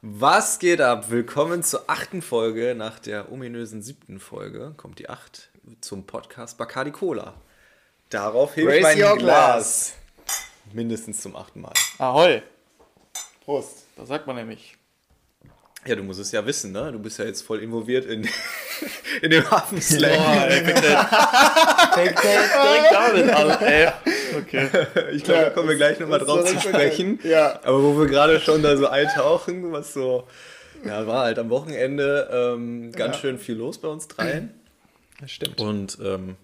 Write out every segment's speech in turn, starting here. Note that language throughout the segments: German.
Was geht ab? Willkommen zur achten Folge. Nach der ominösen siebten Folge kommt die acht zum Podcast Bacardi Cola. Darauf hilft Raise mein your Glas. Mindestens zum achten Mal. Ahoi, Prost. das sagt man nämlich. Ja, du musst es ja wissen, ne? Du bist ja jetzt voll involviert in, in dem Hafenslang. Boah, ey, fängt der, fängt der direkt damit an, ey. Okay. Ich glaube, da kommen wir gleich nochmal drauf zu sprechen. Ja. Aber wo wir gerade schon da so eintauchen, was so, ja, war halt am Wochenende ähm, ganz Ja. schön viel los bei uns dreien. Das stimmt. Und ähm,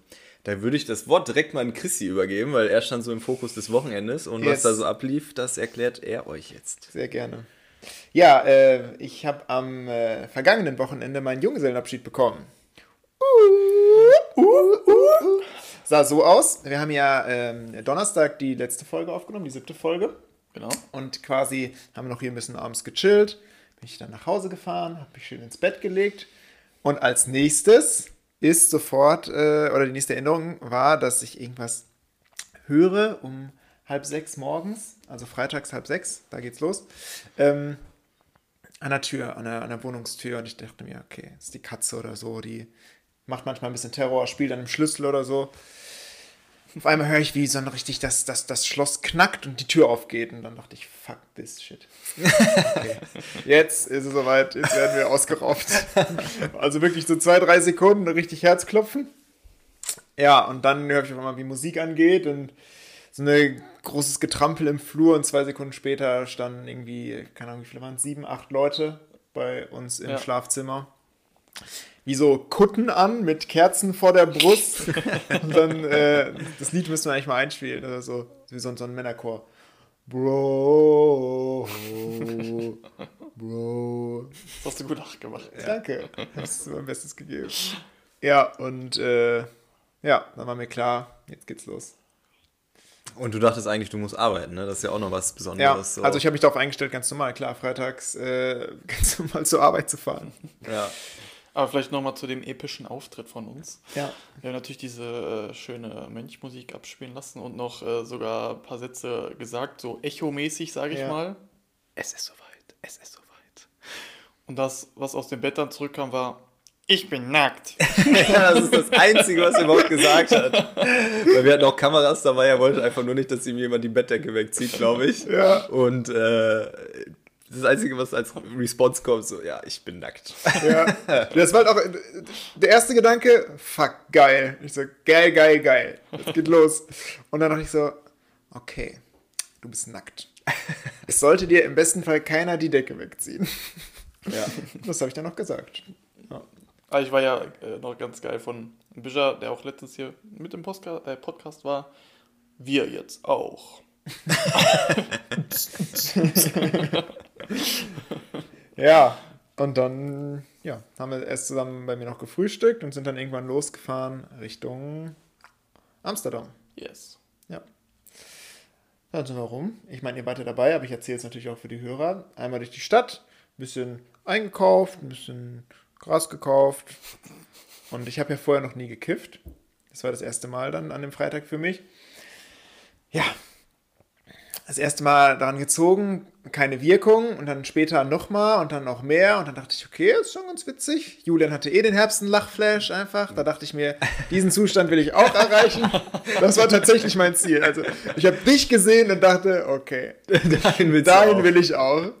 da würde ich das Wort direkt mal an Chrissy übergeben, weil er stand so im Fokus des Wochenendes und was Yes. da so ablief, das erklärt er euch jetzt. Sehr gerne. Ja, äh, ich habe am äh, vergangenen Wochenende meinen Junggesellenabschied bekommen. Uh, uh, uh. Sah so aus. Wir haben ja ähm, Donnerstag die letzte Folge aufgenommen, die siebte Folge. Genau. Und quasi haben wir noch hier ein bisschen abends gechillt. Bin ich dann nach Hause gefahren, habe mich schön ins Bett gelegt. Und als nächstes ist sofort, äh, oder die nächste Erinnerung war, dass ich irgendwas höre um halb sechs morgens, also freitags halb sechs, da geht's los, ähm, an der Tür, an der, an der Wohnungstür. Und ich dachte mir, okay, ist die Katze oder so, die macht manchmal ein bisschen Terror, spielt an einem Schlüssel oder so. Auf einmal höre ich, wie so ein richtig das, das, das Schloss knackt und die Tür aufgeht. Und dann dachte ich, fuck this shit. Okay. Jetzt ist es soweit, jetzt werden wir ausgeraubt. Also wirklich so zwei, drei Sekunden richtig Herzklopfen. Ja, und dann höre ich auf einmal, wie Musik angeht und so ein großes Getrampel im Flur und zwei Sekunden später standen irgendwie, keine Ahnung, wie viele waren es, sieben, acht Leute bei uns im Ja. Schlafzimmer. Wie so Kutten an mit Kerzen vor der Brust. und dann, äh, das Lied müssen wir eigentlich mal einspielen. Also so, wie so, so ein Männerchor. Bro, Bro. Das hast du gut nachgemacht. Danke. Hast du mein Bestes gegeben. Ja, und äh, ja, dann war mir klar, jetzt geht's los. Und du dachtest eigentlich, du musst arbeiten, ne? Das ist ja auch noch was Ja, Besonderes. so. also ich habe mich darauf eingestellt, ganz normal, klar, freitags äh, ganz normal zur Arbeit zu fahren. ja. Aber vielleicht nochmal zu dem epischen Auftritt von uns. Ja. Wir haben natürlich diese äh, schöne Mönchmusik abspielen lassen und noch äh, sogar ein paar Sätze gesagt, so echomäßig, sage ich Ja. mal. Es ist soweit, es ist soweit. Und das, was aus dem Bett dann zurückkam, war, ich bin nackt. ja, das ist das Einzige, was er überhaupt gesagt hat. Weil wir hatten auch Kameras dabei, er wollte einfach nur nicht, dass ihm jemand die Bettdecke wegzieht, glaube ich. Ja. Und äh, das Einzige, was als Response kommt, so, ja, ich bin nackt. ja. Das war halt auch der erste Gedanke, fuck, geil. Ich so, geil, geil, geil. Es geht los. Und dann dachte ich so, okay, du bist nackt. Es sollte dir im besten Fall keiner die Decke wegziehen. Ja. Das habe ich dann noch gesagt. Aber ich war ja äh, noch ganz geil von Bischer, der auch letztens hier mit im Postka äh, Podcast war. Wir jetzt auch. Ja, und dann ja, haben wir erst zusammen bei mir noch gefrühstückt und sind dann irgendwann losgefahren Richtung Amsterdam. Yes. Ja. Also warum? Ich meine, ihr wart ja dabei, aber ich erzähle es natürlich auch für die Hörer. Einmal durch die Stadt, ein bisschen eingekauft, ein bisschen Gras gekauft. Und ich habe ja vorher noch nie gekifft. Das war das erste Mal dann an dem Freitag für mich. Ja. Das erste Mal daran gezogen, keine Wirkung und dann später nochmal und dann noch mehr und dann dachte ich, okay, ist schon ganz witzig. Julian hatte eh den Herbst einen Lachflash einfach. Da dachte ich mir, diesen Zustand will ich auch erreichen. Das war tatsächlich mein Ziel. Also ich habe dich gesehen und dachte, okay, Dahin dahin will ich auch.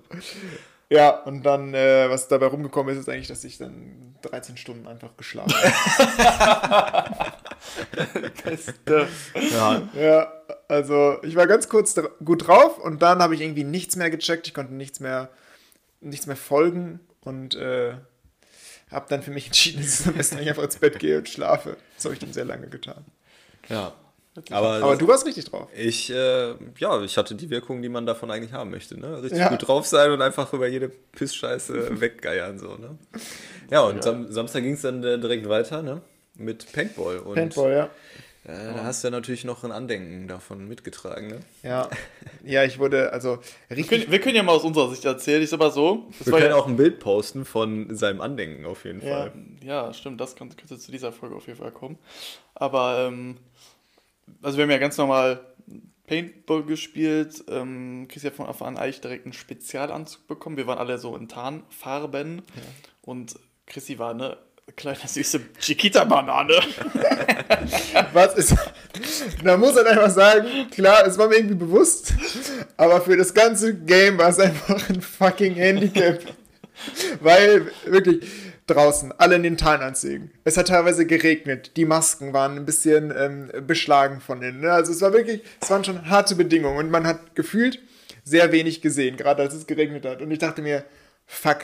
Ja, und dann, äh, was dabei rumgekommen ist, ist eigentlich, dass ich dann 13 Stunden einfach geschlafen habe. Ja, Ja, also ich war ganz kurz dra gut drauf und dann habe ich irgendwie nichts mehr gecheckt. Ich konnte nichts mehr, nichts mehr folgen und äh, habe dann für mich entschieden, dass ich am besten einfach ins Bett gehe und schlafe. Das habe ich dann sehr lange getan. ja. Aber, Aber du warst richtig drauf. ich, äh, ja, ich hatte die Wirkung, die man davon eigentlich haben möchte. Ne? Richtig Ja. gut drauf sein und einfach über jede Pissscheiße weggeiern. So, ne? Ja, und Sam Samstag ging es dann äh, direkt weiter ne? mit Paintball. Und Paintball, ja. Äh, da hast du ja natürlich noch ein Andenken davon mitgetragen, ne? Ja, ja, ich wurde also Wir richtig. können, wir können ja mal aus unserer Sicht erzählen. Ich sag mal so. Das Wir war können ja, auch ein Bild posten von seinem Andenken auf jeden Ja. Fall. ja, stimmt, das könnte, könnte zu dieser Folge auf jeden Fall kommen. Aber, ähm, also wir haben ja ganz normal Paintball gespielt. Ähm, Chris hat von Anfang an eigentlich direkt einen Spezialanzug bekommen. Wir waren alle so in Tarnfarben. Und Chrissy war eine kleine süße Chiquita-Banane. Was ist. Man muss halt einfach sagen, klar, es war mir irgendwie bewusst, aber für das ganze Game war es einfach ein fucking Handicap. Weil wirklich draußen, alle in den Tarnanzügen. Es hat teilweise geregnet, die Masken waren ein bisschen ähm, beschlagen von innen. ne? Also es war wirklich, es waren schon harte Bedingungen und man hat gefühlt sehr wenig gesehen, gerade als es geregnet hat. Und ich dachte mir, fuck,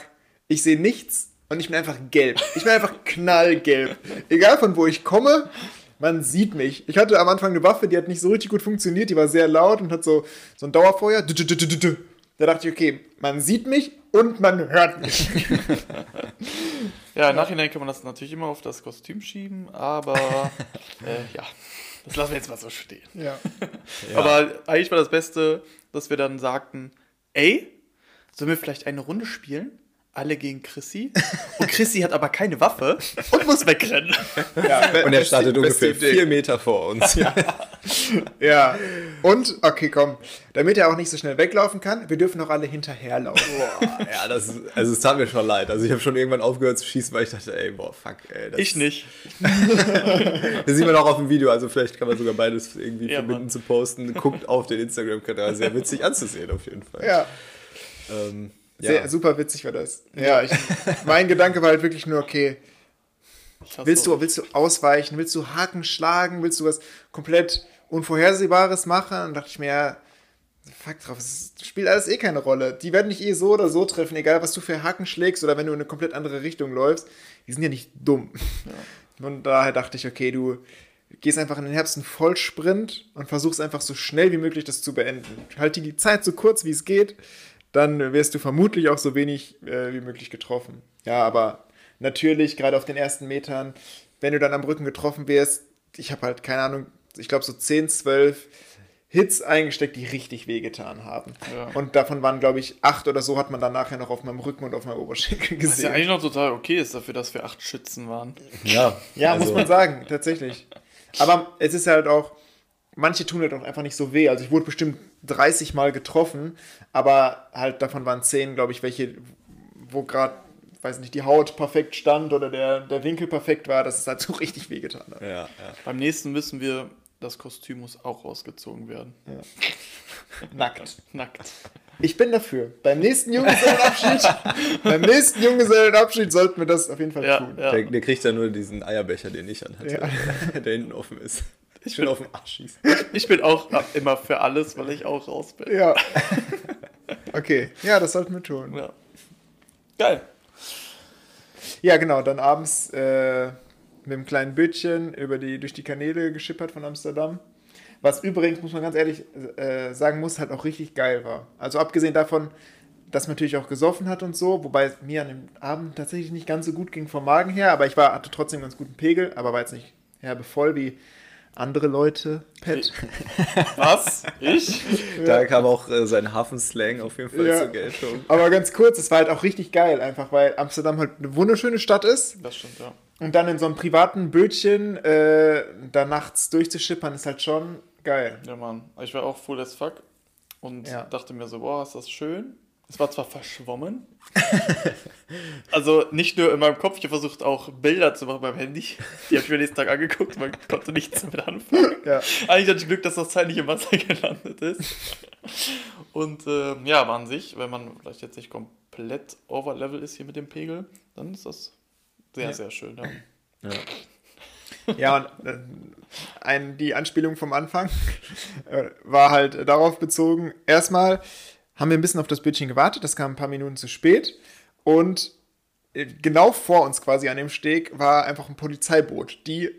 ich sehe nichts und ich bin einfach gelb. Ich bin einfach knallgelb. Egal von wo ich komme, man sieht mich. Ich hatte am Anfang eine Waffe, die hat nicht so richtig gut funktioniert, die war sehr laut und hat so, so ein Dauerfeuer. Da dachte ich, okay, man sieht mich und man hört mich. Ja, im Nachhinein kann man das natürlich immer auf das Kostüm schieben, aber äh, ja, das lassen wir jetzt mal so stehen. Ja. Aber eigentlich war das Beste, dass wir dann sagten, ey, sollen wir vielleicht eine Runde spielen? Alle gegen Chrissy. Und Chrissy hat aber keine Waffe und muss wegrennen. ja Und er startet ungefähr vier Meter vor uns. Ja. Ja. Und, okay, komm, damit er auch nicht so schnell weglaufen kann, wir dürfen auch alle hinterherlaufen. ja, das ist, also es tat mir schon leid. Also ich habe schon irgendwann aufgehört zu schießen, weil ich dachte, ey, boah, fuck, ey. Das Ich nicht. Das sieht man auch auf dem Video, also vielleicht kann man sogar beides irgendwie Ja, verbinden Mann. zu posten. Guckt auf den Instagram-Kanal, sehr witzig anzusehen auf jeden Fall. Ja. Ähm, Sehr, ja. super witzig war das. Ja, ich, mein Gedanke war halt wirklich nur, okay, willst du, willst du ausweichen, willst du Haken schlagen, willst du was komplett Unvorhersehbares machen? Und dachte ich mir, ja, fuck drauf, es spielt alles eh keine Rolle. Die werden dich eh so oder so treffen, egal was du für Haken schlägst oder wenn du in eine komplett andere Richtung läufst. Die sind ja nicht dumm. Und daher dachte ich, okay, du gehst einfach in den Herbst einen Vollsprint und versuchst einfach so schnell wie möglich das zu beenden. Halt die Zeit so kurz wie es geht, dann wirst du vermutlich auch so wenig äh, wie möglich getroffen. Ja, aber natürlich, gerade auf den ersten Metern, wenn du dann am Rücken getroffen wirst, ich habe halt, keine Ahnung, ich glaube so 10, 12 Hits eingesteckt, die richtig wehgetan haben. Ja. Und davon waren, glaube ich, acht oder so hat man dann nachher noch auf meinem Rücken und auf meinem Oberschenkel Was ja gesehen. eigentlich noch total okay ist dafür, dass wir acht Schützen waren. ja, Ja, also, muss man sagen, tatsächlich. Aber es ist halt auch, manche tun halt auch einfach nicht so weh. Also ich wurde bestimmt 30 Mal getroffen, aber halt davon waren 10, glaube ich, welche, wo gerade, weiß nicht, die Haut perfekt stand oder der, der Winkel perfekt war, dass es halt so richtig wehgetan hat. Ja, ja. Beim nächsten wissen wir, das Kostüm muss auch rausgezogen werden. Nackt. Nackt. Ich bin dafür. Beim nächsten Junggesellenabschied, beim nächsten Junggesellenabschied sollten wir das auf jeden Fall Ja, tun. ja. Der, der kriegt dann nur diesen Eierbecher, den ich anhatte, der hinten offen ist. Ich will auf den Arsch schießen. Ich bin auch immer für alles, weil ich auch raus bin. Ja. Okay, ja, das sollten wir tun. Ja. Geil. Ja, genau, dann abends äh, mit einem kleinen Bötchen über die, durch die Kanäle geschippert von Amsterdam. Was übrigens, muss man ganz ehrlich äh, sagen muss, halt auch richtig geil war. Also abgesehen davon, dass man natürlich auch gesoffen hat und so, wobei es mir an dem Abend tatsächlich nicht ganz so gut ging vom Magen her, aber ich war, hatte trotzdem ganz guten Pegel, aber war jetzt nicht herbe voll wie andere Leute. Pet. Was? Ich? Da kam auch äh, sein Hafenslang auf jeden Fall Ja. zur Geltung. Aber ganz kurz, es war halt auch richtig geil, einfach weil Amsterdam halt eine wunderschöne Stadt ist. Das stimmt, ja. Und dann in so einem privaten Bötchen äh, da nachts durchzuschippern, ist halt schon geil. Ja, Mann. Ich war auch full as fuck und Ja. dachte mir so, boah, ist das schön. Es war zwar verschwommen. also nicht nur in meinem Kopf, ich habe versucht auch Bilder zu machen beim Handy. Die habe ich mir nächsten Tag angeguckt, man konnte nichts damit anfangen. Ja. Eigentlich hatte ich Glück, dass das Teil nicht im Wasser gelandet ist. Und ähm, ja, aber an sich, wenn man vielleicht jetzt nicht komplett overlevel ist hier mit dem Pegel, dann ist das sehr, Ja. sehr schön. Ja. Ja, und äh, ein, die Anspielung vom Anfang äh, war halt darauf bezogen, erstmal haben wir ein bisschen auf das Bötchen gewartet, das kam ein paar Minuten zu spät und äh, genau vor uns quasi an dem Steg war einfach ein Polizeiboot, die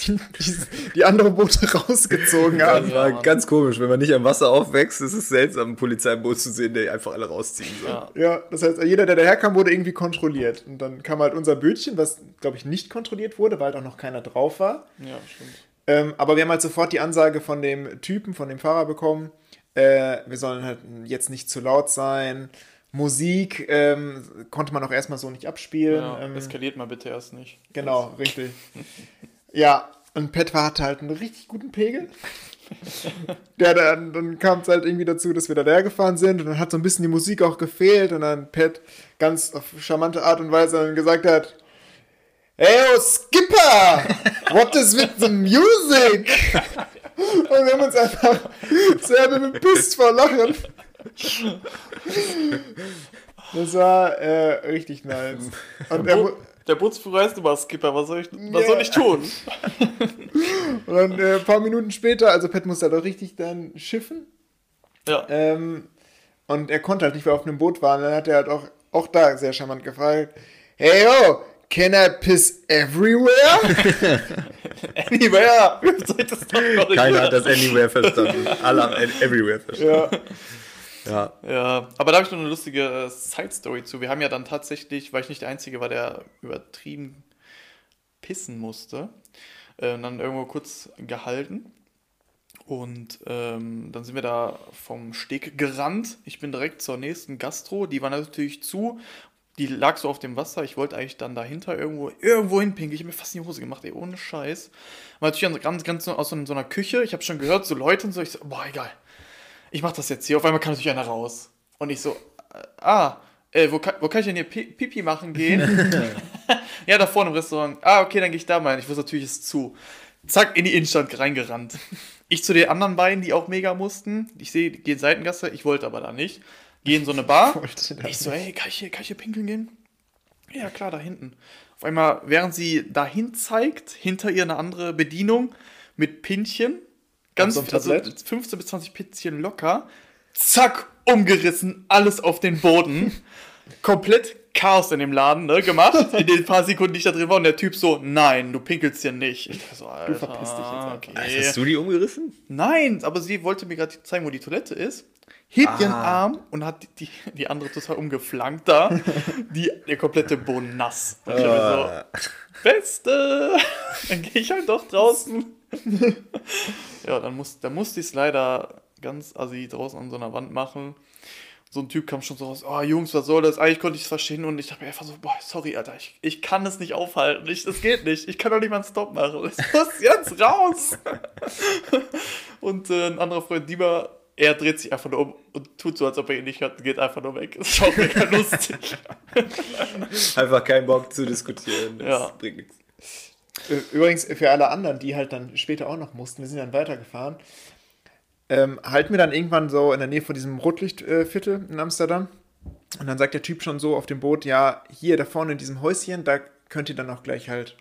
die, die, die andere Boote rausgezogen Das haben. war Mann. ganz komisch. Wenn man nicht am Wasser aufwächst, ist es seltsam, ein Polizeiboot zu sehen, der einfach alle rausziehen soll. Ja. Ja, das heißt, jeder, der daherkam, wurde irgendwie kontrolliert. Und dann kam halt unser Bötchen, was, glaube ich, nicht kontrolliert wurde, weil halt auch noch keiner drauf war. ja, stimmt. Ähm, aber wir haben halt sofort die Ansage von dem Typen, von dem Fahrer bekommen, äh, wir sollen halt jetzt nicht zu laut sein. Musik ähm, konnte man auch erstmal so nicht abspielen. Ja, ähm, eskaliert mal bitte erst nicht. Genau, richtig. ja, und Pet hatte halt einen richtig guten Pegel. ja, dann, dann kam es halt irgendwie dazu, dass wir da leer gefahren sind und dann hat so ein bisschen die Musik auch gefehlt und dann Pet ganz auf charmante Art und Weise dann gesagt hat, Hey, oh Skipper, what is with the music? Und wir haben uns einfach sehr bepisst vor Lachen. Das war äh, richtig nice. Und er, der Bootsführer ist immer Skipper, was soll ich, was Ja. soll ich tun? und dann äh, ein paar Minuten später, also Pat musste halt auch richtig dann schiffen. Ja. Ähm, und er konnte halt nicht, weil er auf einem Boot war. Und dann hat er halt auch, auch da sehr charmant gefragt: Hey yo, can I piss everywhere? Anywhere! Keiner hat das Anywhere verstanden. Alle haben Everywhere verstanden. ja. Ja. Ja, aber da habe ich noch eine lustige äh, Side-Story zu. Wir haben ja dann tatsächlich, weil ich nicht der Einzige war, der übertrieben pissen musste, äh, dann irgendwo kurz gehalten. Und ähm, dann sind wir da vom Steg gerannt. Ich bin direkt zur nächsten Gastro. Die war natürlich zu. Die lag so auf dem Wasser. Ich wollte eigentlich dann dahinter irgendwo, irgendwo hinpinkeln. Ich habe mir fast in die Hose gemacht, ey, ohne Scheiß. War natürlich ganz, ganz so aus so, so einer Küche. Ich habe schon gehört, so Leute und so. Ich so, boah, egal ich mach das jetzt hier. Auf einmal kam natürlich einer raus. Und ich so, äh, ah, äh, wo, kann, wo kann ich denn hier Pi Pipi machen gehen? ja, da vorne im Restaurant. Ah, okay, dann gehe ich da mal hin. Ich wusste natürlich, es ist zu. Zack, in die Innenstadt reingerannt. Ich zu den anderen beiden, die auch mega mussten. Ich sehe, die gehen Seitengasse, ich wollte aber da nicht. Gehe in so eine Bar. Ich so, ey, kann ich hier, kann ich hier pinkeln gehen? Ja, klar, da hinten. Auf einmal, während sie dahin zeigt, hinter ihr eine andere Bedienung mit Pinchen. Ganz einem also Tablett? 15 bis 20 Pinchen locker. Zack, umgerissen, alles auf den Boden. Komplett Chaos in dem Laden, ne, gemacht. In den paar Sekunden, die ich da drin war. Und der Typ so, nein, du pinkelst hier nicht. Ich dachte so, Alter, verpiss dich jetzt okay. Hast du die umgerissen? Nein, aber sie wollte mir gerade zeigen, wo die Toilette ist. Hebt ihren Ah. Arm und hat die, die, die andere total umgeflankt da. Die, der komplette Boden nass. Und ich mir so, Beste! Dann gehe ich halt doch draußen. ja, dann, muss, dann musste ich es leider ganz assi draußen an so einer Wand machen. So ein Typ kam schon so raus, oh Jungs, was soll das? Eigentlich konnte ich es verstehen und ich dachte mir einfach so, boah, sorry, Alter, ich, ich kann es nicht aufhalten. Ich, das geht nicht. Ich kann doch nicht mal einen Stopp machen. Ich muss jetzt raus. und äh, ein anderer Freund, Dieber, er dreht sich einfach nur um und tut so, als ob er ihn nicht hört und geht einfach nur weg. Das ist auch mega lustig. Einfach keinen Bock zu diskutieren. Das Ja. bringt nichts. Übrigens für alle anderen, die halt dann später auch noch mussten, wir sind dann weitergefahren, ähm, halten wir dann irgendwann so in der Nähe von diesem Rotlichtviertel in Amsterdam. Und dann sagt der Typ schon so auf dem Boot, ja, hier da vorne in diesem Häuschen, da könnt ihr dann auch gleich halt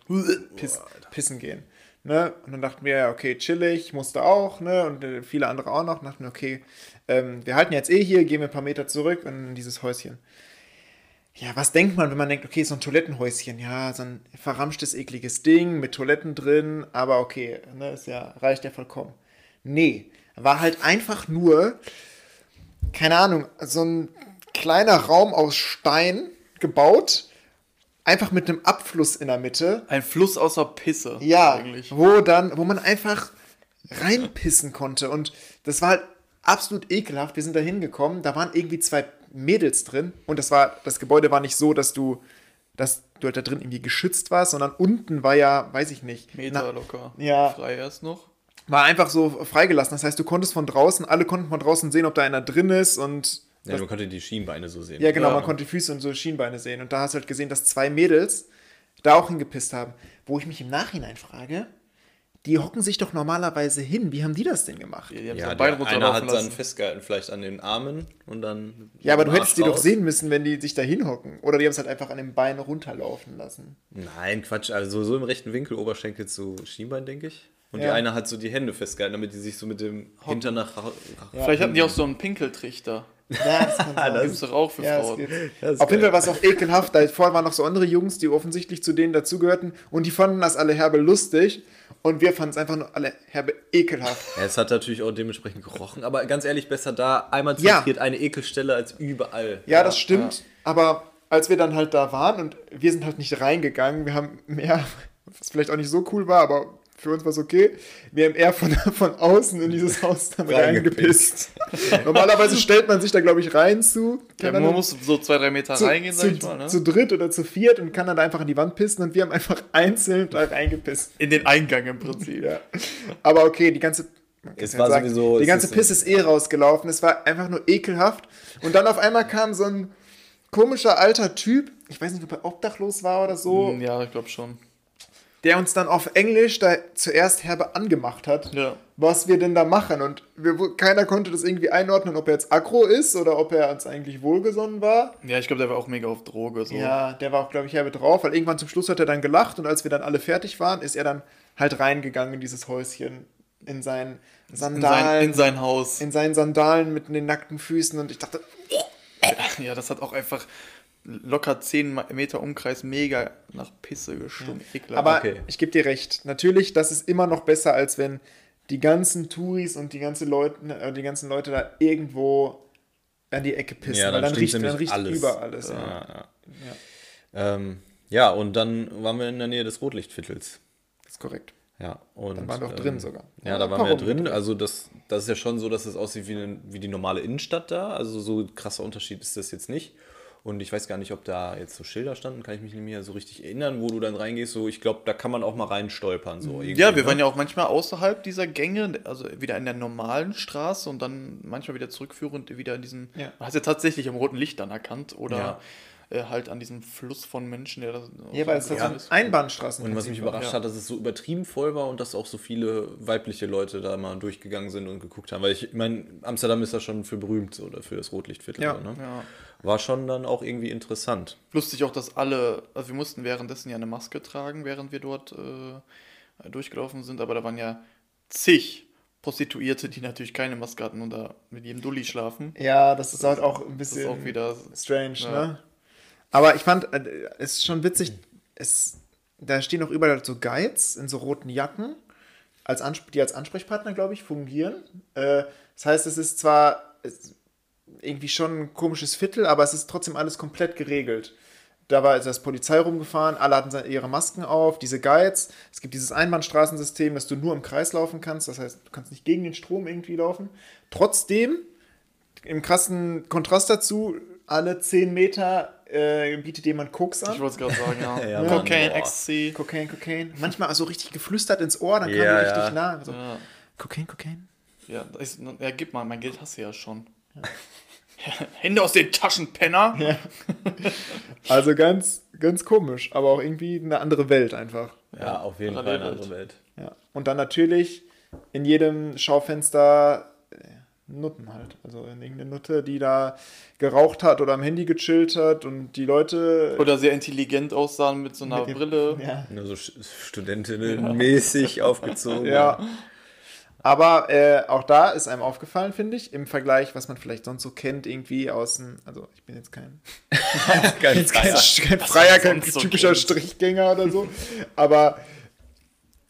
piss, pissen gehen. Ne? Und dann dachten wir, ja, okay, chillig, musste auch, ne? Und äh, viele andere auch noch. Dachten wir, okay, ähm, wir halten jetzt eh hier, gehen wir ein paar Meter zurück in dieses Häuschen. Ja, was denkt man, wenn man denkt, okay, so ein Toilettenhäuschen, ja, so ein verramschtes, ekliges Ding mit Toiletten drin, aber okay, ne, ist ja, reicht ja vollkommen. Nee, war halt einfach nur, keine Ahnung, so ein kleiner Raum aus Stein gebaut, einfach mit einem Abfluss in der Mitte. Ein Fluss außer Pisse. Ja, Eigentlich. wo dann, wo man einfach reinpissen konnte. Und das war halt absolut ekelhaft. Wir sind da hingekommen, da waren irgendwie zwei Mädels drin und das war, das Gebäude war nicht so, dass du, dass du halt da drin irgendwie geschützt warst, sondern unten war ja, weiß ich nicht, Meter na- locker. Ja. Frei erst noch. War einfach so freigelassen. Das heißt, du konntest von draußen, alle konnten von draußen sehen, ob da einer drin ist und Ja, das, man konnte die Schienbeine so sehen. ja, genau, Ja. man konnte die Füße und so Schienbeine sehen. Und da hast du halt gesehen, dass zwei Mädels da auch hingepisst haben. Wo ich mich im Nachhinein frage, die hocken sich doch normalerweise hin. Wie haben die das denn gemacht? Die haben Ja, sein Bein der, einer hat dann lassen. festgehalten, vielleicht an den Armen und dann. Ja, aber du hättest die doch raus. sehen müssen, wenn die sich da hinhocken. Oder die haben es halt einfach an dem Bein runterlaufen lassen. Nein, Quatsch. Also so im rechten Winkel, Oberschenkel zu Schienbein, denke ich. Und die Ja. eine hat so die Hände festgehalten, damit die sich so mit dem Hintern nach. ra- Vielleicht hatten die auch so einen Pinkeltrichter. Ja, das kann sein. Gibt's doch auch für Ja, das Frauen. Das Auf jeden. Fall war es auch ekelhaft. Da vorher waren noch so andere Jungs, die offensichtlich zu denen dazugehörten. Und die fanden das alle herbe lustig. Und wir fanden es einfach nur alle herbe ekelhaft. Ja, es hat natürlich auch dementsprechend gerochen, aber ganz ehrlich, besser da einmal Ja. zentriert eine Ekelstelle als überall. Ja, das stimmt. Aber als wir dann halt da waren und wir sind halt nicht reingegangen, wir haben mehr, was vielleicht auch nicht so cool war, aber für uns war es okay. Wir haben eher von, von außen in dieses Haus dann reingepisst. Normalerweise stellt man sich da, glaube ich, rein zu. Ja, man muss so zwei, drei Meter zu, reingehen, zu, sag ich mal, ne? zu dritt oder zu viert und kann dann einfach in die Wand pissen und wir haben einfach einzeln da reingepisst. In den Eingang im Prinzip. Ja. Aber okay, die ganze. Es war sagen, sowieso- Die ganze ist- Piss ist eh rausgelaufen. Es war einfach nur ekelhaft. Und dann auf einmal kam so ein komischer alter Typ. Ich weiß nicht, ob er obdachlos war oder so. Hm, Ja, ich glaube schon. Der uns dann auf Englisch da zuerst herbe angemacht hat, Ja. was wir denn da machen. Und wir, keiner konnte das irgendwie einordnen, ob er jetzt aggro ist oder ob er uns eigentlich wohlgesonnen war. Ja, ich glaube, der war auch mega auf Droge. So. Ja, der war auch, glaube ich, herbe drauf, weil irgendwann zum Schluss hat er dann gelacht und als wir dann alle fertig waren, ist er dann halt reingegangen in dieses Häuschen, in seinen in, Sandalen, sein, in sein Haus. in seinen Sandalen mit den nackten Füßen und ich dachte, Ja, das hat auch einfach locker 10 Ma- Meter Umkreis mega nach Pisse gestunken. Ekelhaft. aber Okay. ich gebe dir recht, natürlich, das ist immer noch besser, als wenn die ganzen Touris und die, ganze Leute, äh, die ganzen Leute da irgendwo an die Ecke pissen, Ja, weil dann stinkt's riecht, dann riecht alles. über alles. Ja. Ja, ja. Ähm, ja, und dann waren wir in der Nähe des Rotlichtviertels. Das ist korrekt. Ja, und, Dann waren wir auch drin sogar. Ja, Ja, da waren wir Runden drin. drin. Also das, das ist ja schon so, dass es aussieht wie, eine, wie die normale Innenstadt da. Also so ein krasser Unterschied ist das jetzt nicht. Und ich weiß gar nicht, ob da jetzt so Schilder standen, kann ich mich nicht mehr so richtig erinnern, wo du dann reingehst. So, ich glaube, da kann man auch mal reinstolpern. So ja, wir ne? waren ja auch manchmal außerhalb dieser Gänge, also wieder in der normalen Straße und dann manchmal wieder zurückführend wieder in diesen. Ja. Man hat ja tatsächlich am roten Licht dann erkannt oder Ja. äh, halt an diesem Fluss von Menschen, der da. Ja, weil es so so ist. Einbahnstraßen Und was mich überrascht ja. hat, dass es so übertrieben voll war und dass auch so viele weibliche Leute da mal durchgegangen sind und geguckt haben. Weil ich meine, Amsterdam ist ja schon für berühmt oder für das Rotlichtviertel. Ja. So, ne? Ja. War schon dann auch irgendwie interessant. Lustig auch, dass alle, also wir mussten währenddessen ja eine Maske tragen, während wir dort äh, durchgelaufen sind, aber da waren ja zig Prostituierte, die natürlich keine Maske hatten und da mit jedem Dulli schlafen. Ja, das ist halt auch ein Das ist bisschen auch wieder. strange, Ja. ne? Aber ich fand, äh, es ist schon witzig, es, da stehen auch überall so Guides in so roten Jacken, als Ansp die als Ansprechpartner, glaube ich, fungieren. Äh, das heißt, es ist zwar es, irgendwie schon ein komisches Viertel, aber es ist trotzdem alles komplett geregelt. Da war also das Polizei rumgefahren, alle hatten ihre Masken auf, diese Guides. Es gibt dieses Einbahnstraßensystem, dass du nur im Kreis laufen kannst. Das heißt, du kannst nicht gegen den Strom irgendwie laufen. Trotzdem, im krassen Kontrast dazu, alle 10 Meter äh, bietet jemand Koks Ich an. wollte es gerade sagen, ja. Ja, Mann, Cocaine. Ecstasy. Kokain, Kokain. Manchmal so richtig geflüstert ins Ohr, dann kam Ja, die richtig ja. nah. So, Ja, Kokain, Kokain. ja, ist, ja, gib mal, mein Geld hast du ja schon. Hände aus den Taschen, Penner! Also ganz, ganz komisch, aber auch irgendwie eine andere Welt einfach. Ja, auf jeden Fall eine Parallelwelt. andere Welt. Ja. Und dann natürlich in jedem Schaufenster äh, Nutten halt. Also in irgendeine Nutte, die da geraucht hat oder am Handy gechillt hat und die Leute. Oder sehr intelligent aussahen mit so einer mit dem- Brille. Ja. Nur so Studentinnen-mäßig aufgezogen. ja. Aber äh, auch da ist einem aufgefallen, finde ich, im Vergleich, was man vielleicht sonst so kennt, irgendwie aus dem. Also, ich bin jetzt kein, Ganz jetzt kein, freier. kein Freier, kein so typischer kennt. Strichgänger oder so. Aber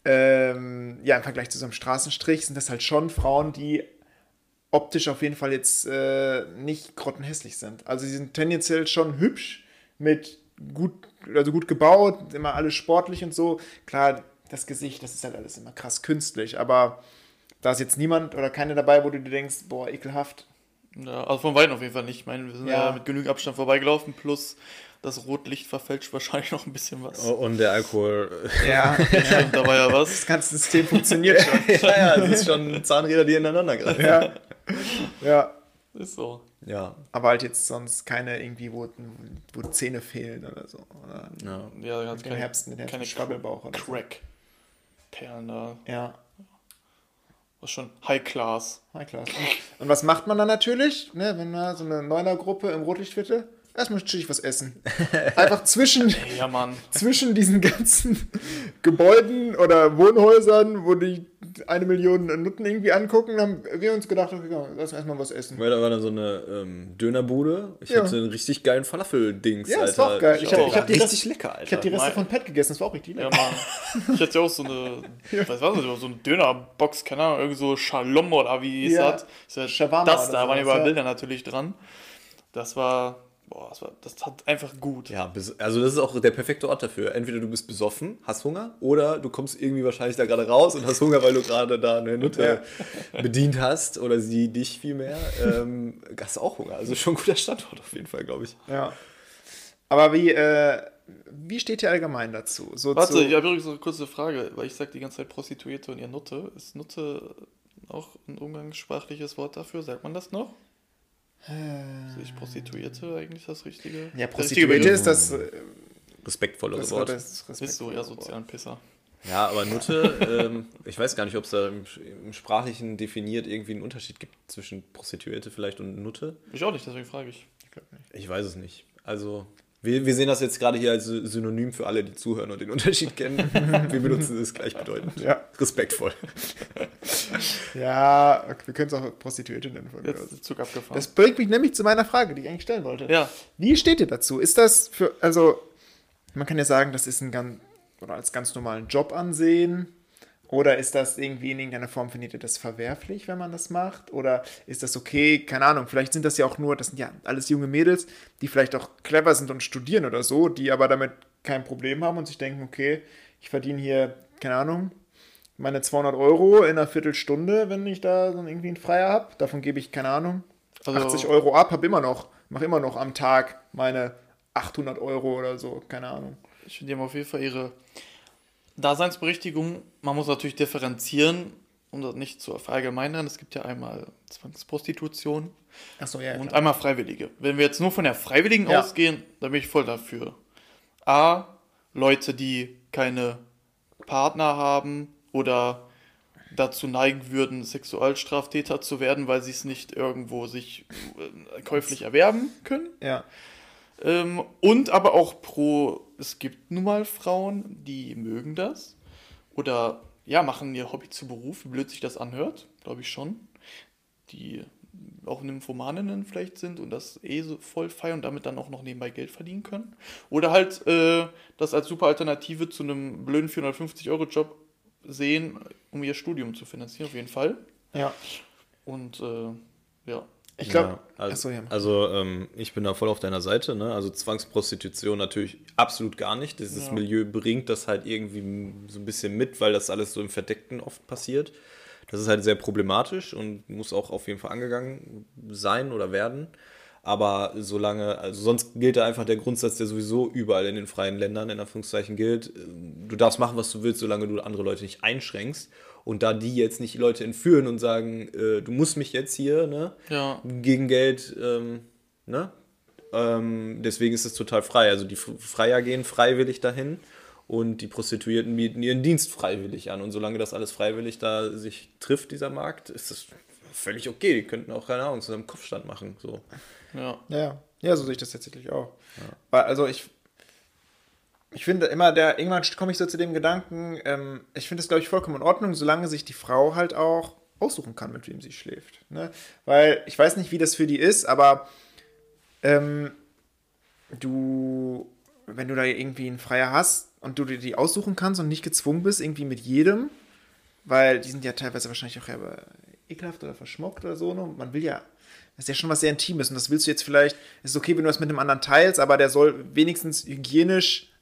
ähm, ja, im Vergleich zu so einem Straßenstrich sind das halt schon Frauen, die optisch auf jeden Fall jetzt äh, nicht grottenhässlich sind. Also sie sind tendenziell schon hübsch, mit gut, also gut gebaut, immer alles sportlich und so. Klar, das Gesicht, das ist halt alles immer krass künstlich, aber da ist jetzt niemand oder keine dabei, wo du dir denkst, boah, ekelhaft. Ja, also von Weitem auf jeden Fall nicht. Ich meine, wir sind ja, Ja. mit genügend Abstand vorbeigelaufen, plus das Rotlicht verfälscht wahrscheinlich noch ein bisschen was. Oh, Und der Alkohol. Ja, Stimmt, da war ja was. das ganze System funktioniert schon. ja, ja, das ist schon Zahnräder, die ineinander greifen. Ja. ja. Ist so. Ja. Aber halt jetzt sonst keine irgendwie, wo, wo Zähne fehlen oder so. Oder ja. Ja, keine, Herbst, mit dem keine Schwabbelbauch oder so. Crack-Perlen da. Ja, Ist schon High Class. High Class. Und, was macht man dann natürlich, ne, wenn man so eine Neuner-Gruppe im Rotlichtviertel? Erstmal chillig was essen. Einfach zwischen, Ja, Mann. zwischen diesen ganzen Gebäuden oder Wohnhäusern, wo die eine Million Nutten irgendwie angucken, haben wir uns gedacht, okay, komm, lass erstmal was essen. Weil da war dann so eine ähm, Dönerbude. Ich Ja. hatte einen richtig geilen Falafel-Dings. Ja, das Alter. war auch geil. Ich Ich, hab, auch. ich hab die richtig Reste, lecker, Alter. ich hab die Reste von Pet gegessen, das war auch richtig Ja, lecker. Mann. Ich hatte ja auch so eine, was war das, so eine Dönerbox, keine Ahnung, irgendwie so Shalom oder wie hieß Ja. das? das, das da waren überall ja. Bilder natürlich dran. Das war, boah, das, war, das hat einfach gut. Ja, also das ist auch der perfekte Ort dafür. Entweder du bist besoffen, hast Hunger, oder du kommst irgendwie wahrscheinlich da gerade raus und hast Hunger, weil du gerade da eine Nutte bedient hast oder sie dich vielmehr. Ähm, hast auch Hunger. Also schon ein guter Standort auf jeden Fall, glaube ich. Ja. Aber wie, äh, wie steht ihr allgemein dazu? So Warte, zu, ich habe übrigens noch eine kurze Frage, weil ich sage die ganze Zeit Prostituierte und ihr Nutte. Ist Nutte auch ein umgangssprachliches Wort dafür? Sagt man das noch? Ist nicht Prostituierte eigentlich das Richtige? ja, Prostituierte ist das, äh, Respektvollere das, Wort. das Ist so, ja, sozialen Pisser. Ja, aber Nutte, ähm, ich weiß gar nicht, ob es da im, im Sprachlichen definiert irgendwie einen Unterschied gibt zwischen Prostituierte vielleicht und Nutte. Ich auch nicht, deswegen frage ich. Ich nicht. Ich weiß es nicht. Also, wir, wir sehen das jetzt gerade hier als Synonym für alle, die zuhören und den Unterschied kennen. wir benutzen es gleichbedeutend. Ja. Respektvoll. Ja, wir können es auch Prostituierte nennen. Von Jetzt ist Zug abgefahren. Das bringt mich nämlich zu meiner Frage, die ich eigentlich stellen wollte. ja, Wie steht ihr dazu? Ist das für, also, man kann ja sagen, das ist ein ganz, oder als ganz normalen Job ansehen. Oder ist das irgendwie in irgendeiner Form, findet ihr das verwerflich, wenn man das macht? Oder ist das okay? Keine Ahnung, vielleicht sind das ja auch nur, das sind ja alles junge Mädels, die vielleicht auch clever sind und studieren oder so, die aber damit kein Problem haben und sich denken, okay, ich verdiene hier, keine Ahnung, meine 200 Euro in einer Viertelstunde, wenn ich da so irgendwie einen Freier habe. Davon gebe ich, keine Ahnung, Also- 80 Euro ab, habe immer noch, mache immer noch am Tag meine 800 Euro oder so, keine Ahnung. ich finde, die haben auf jeden Fall ihre Daseinsberechtigung. Man muss natürlich differenzieren, um das nicht zu verallgemeinern. Es gibt ja einmal Zwangsprostitution Achso, ja, und klar. einmal Freiwillige. Wenn wir jetzt nur von der Freiwilligen Ja. ausgehen, dann bin ich voll dafür. A, Leute, die keine Partner haben oder dazu neigen würden, Sexualstraftäter zu werden, weil sie es nicht irgendwo sich äh, käuflich erwerben können. Ja. Ähm, und aber auch pro, es gibt nun mal Frauen, die mögen das. Oder ja, machen ihr Hobby zu Beruf, wie blöd sich das anhört, glaube ich schon. Die auch Nymphomaninnen vielleicht sind und das eh so voll feiern und damit dann auch noch nebenbei Geld verdienen können. Oder halt äh, das als super Alternative zu einem blöden 450-Euro-Job sehen, um ihr Studium zu finanzieren, auf jeden Fall. Ja. Und äh, ja. Ich glaube, Ja, also, ja. also ähm, ich bin da voll auf deiner Seite. Ne? Also Zwangsprostitution natürlich absolut gar nicht. Dieses Ja. Milieu bringt das halt irgendwie so ein bisschen mit, weil das alles so im Verdeckten oft passiert. Das ist halt sehr problematisch und muss auch auf jeden Fall angegangen sein oder werden. Aber solange, also sonst gilt da einfach der Grundsatz, der sowieso überall in den freien Ländern in Anführungszeichen gilt. Du darfst machen, was du willst, solange du andere Leute nicht einschränkst. Und da die jetzt nicht Leute entführen und sagen, äh, du musst mich jetzt hier, ne? Ja. gegen Geld, ähm, ne? Ähm, deswegen ist es total frei. Also die Freier gehen freiwillig dahin und die Prostituierten bieten ihren Dienst freiwillig an. Und solange das alles freiwillig da sich trifft, dieser Markt, ist das völlig okay. Die könnten auch, keine Ahnung, zusammen Kopfstand machen. So. Ja. Ja, ja, so sehe ich das tatsächlich auch. Weil, also ich, ich finde immer, der, irgendwann komme ich so zu dem Gedanken, ähm, ich finde es, glaube ich, vollkommen in Ordnung, solange sich die Frau halt auch aussuchen kann, mit wem sie schläft. Ne? Weil ich weiß nicht, wie das für die ist, aber ähm, du, wenn du da irgendwie einen Freier hast und du dir die aussuchen kannst und nicht gezwungen bist, irgendwie mit jedem, weil die sind ja teilweise wahrscheinlich auch ekelhaft oder verschmockt oder so. Ne? Und man will ja, das ist ja schon was sehr Intimes und das willst du jetzt vielleicht, es ist okay, wenn du das mit einem anderen teilst, aber der soll wenigstens hygienisch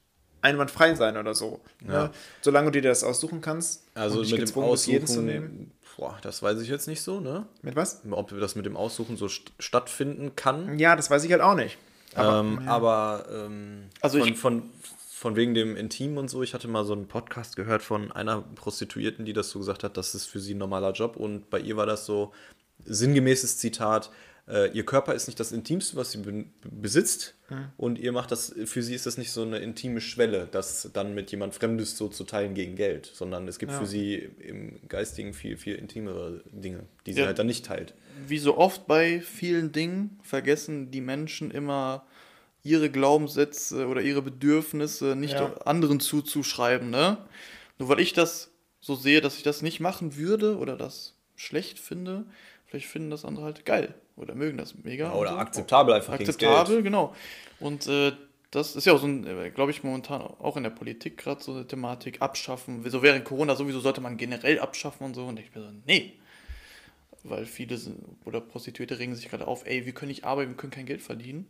einwandfrei sein oder so. Ne? Ja. Solange du dir das aussuchen kannst Also mit dem bist, jeden zu nehmen. Aussuchen, boah, das weiß ich jetzt nicht so, ne? Mit was? Ob das mit dem Aussuchen so st stattfinden kann. Ja, das weiß ich halt auch nicht. Aber, ähm, aber ähm, Also von, ich- von, von wegen dem Intim und so, ich hatte mal so einen Podcast gehört von einer Prostituierten, die das so gesagt hat, das ist für sie ein normaler Job und bei ihr war das so sinngemäßes Zitat, äh, ihr Körper ist nicht das Intimste, was sie be besitzt Mhm. und ihr macht das, für sie ist das nicht so eine intime Schwelle, das dann mit jemand Fremdes so zu teilen gegen Geld, sondern es gibt Ja. für sie im Geistigen viel, viel intimere Dinge, die sie Ja. halt dann nicht teilt. wie so oft bei vielen Dingen vergessen die Menschen immer ihre Glaubenssätze oder ihre Bedürfnisse nicht Ja. anderen zuzuschreiben, ne? Nur weil ich das so sehe, dass ich das nicht machen würde oder das schlecht finde, vielleicht finden das andere halt geil oder mögen das mega. Oder und so. akzeptabel einfach akzeptabel, genau. Und äh, das ist ja auch so ein, glaube ich, momentan auch in der Politik gerade so eine Thematik, abschaffen. So während Corona sowieso sollte man generell abschaffen und so. Und ich bin so, nee. Weil viele sind, oder Prostituierte regen sich gerade auf, ey, wir können nicht arbeiten, wir können kein Geld verdienen.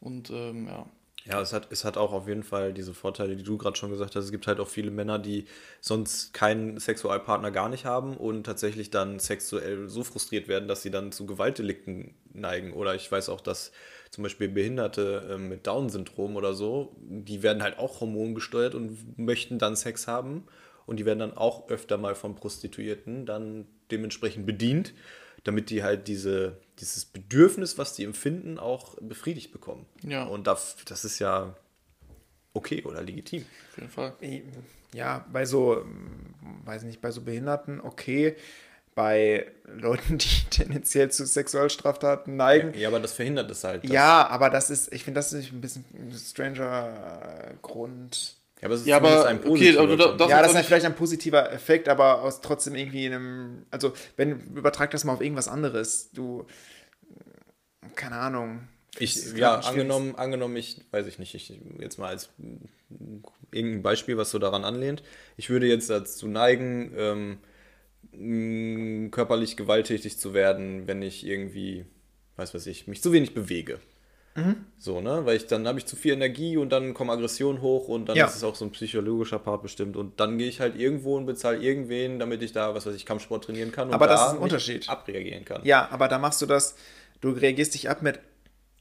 Und ähm, ja. Ja, es hat, es hat auch auf jeden Fall diese Vorteile, die du gerade schon gesagt hast. Es gibt halt auch viele Männer, die sonst keinen Sexualpartner gar nicht haben und tatsächlich dann sexuell so frustriert werden, dass sie dann zu Gewaltdelikten neigen. Oder ich weiß auch, dass zum Beispiel Behinderte äh, mit Down-Syndrom oder so, die werden halt auch hormongesteuert und möchten dann Sex haben. Und die werden dann auch öfter mal von Prostituierten dann dementsprechend bedient, damit die halt diese, dieses Bedürfnis, was die empfinden, auch befriedigt bekommen. Ja. Und das, das ist ja okay oder legitim. Auf jeden Fall. Ja, bei so, ähm, weiß nicht, bei so Behinderten okay. Bei Leuten, die tendenziell zu Sexualstraftaten neigen. Ja, aber das verhindert es halt. Ja, aber das ist, ich finde, das ist ein bisschen ein stranger Grund. Ja aber es ist Ja, aber- ein okay, positiver aber du- Grund. das- ja, ist das ist vielleicht ein positiver Effekt, aber aus trotzdem irgendwie einem, also wenn, übertrag das mal auf irgendwas anderes. Du, keine Ahnung. Ich, ja, angenommen, angenommen, ich weiß ich nicht, ich jetzt mal als mm, irgendein Beispiel, was so daran anlehnt. Ich würde jetzt dazu neigen, ähm, mm, körperlich gewalttätig zu werden, wenn ich irgendwie, weiß was ich, mich zu wenig bewege. Mhm. So, ne? Weil ich dann habe ich zu viel Energie und dann kommen Aggressionen hoch und dann Ja. ist es auch so ein psychologischer Part bestimmt. Und dann gehe ich halt irgendwo und bezahle irgendwen, damit ich da, was weiß ich, Kampfsport trainieren kann und Aber das da ist ein Unterschied. abreagieren kann. Ja, aber da machst du das, du reagierst dich ab mit,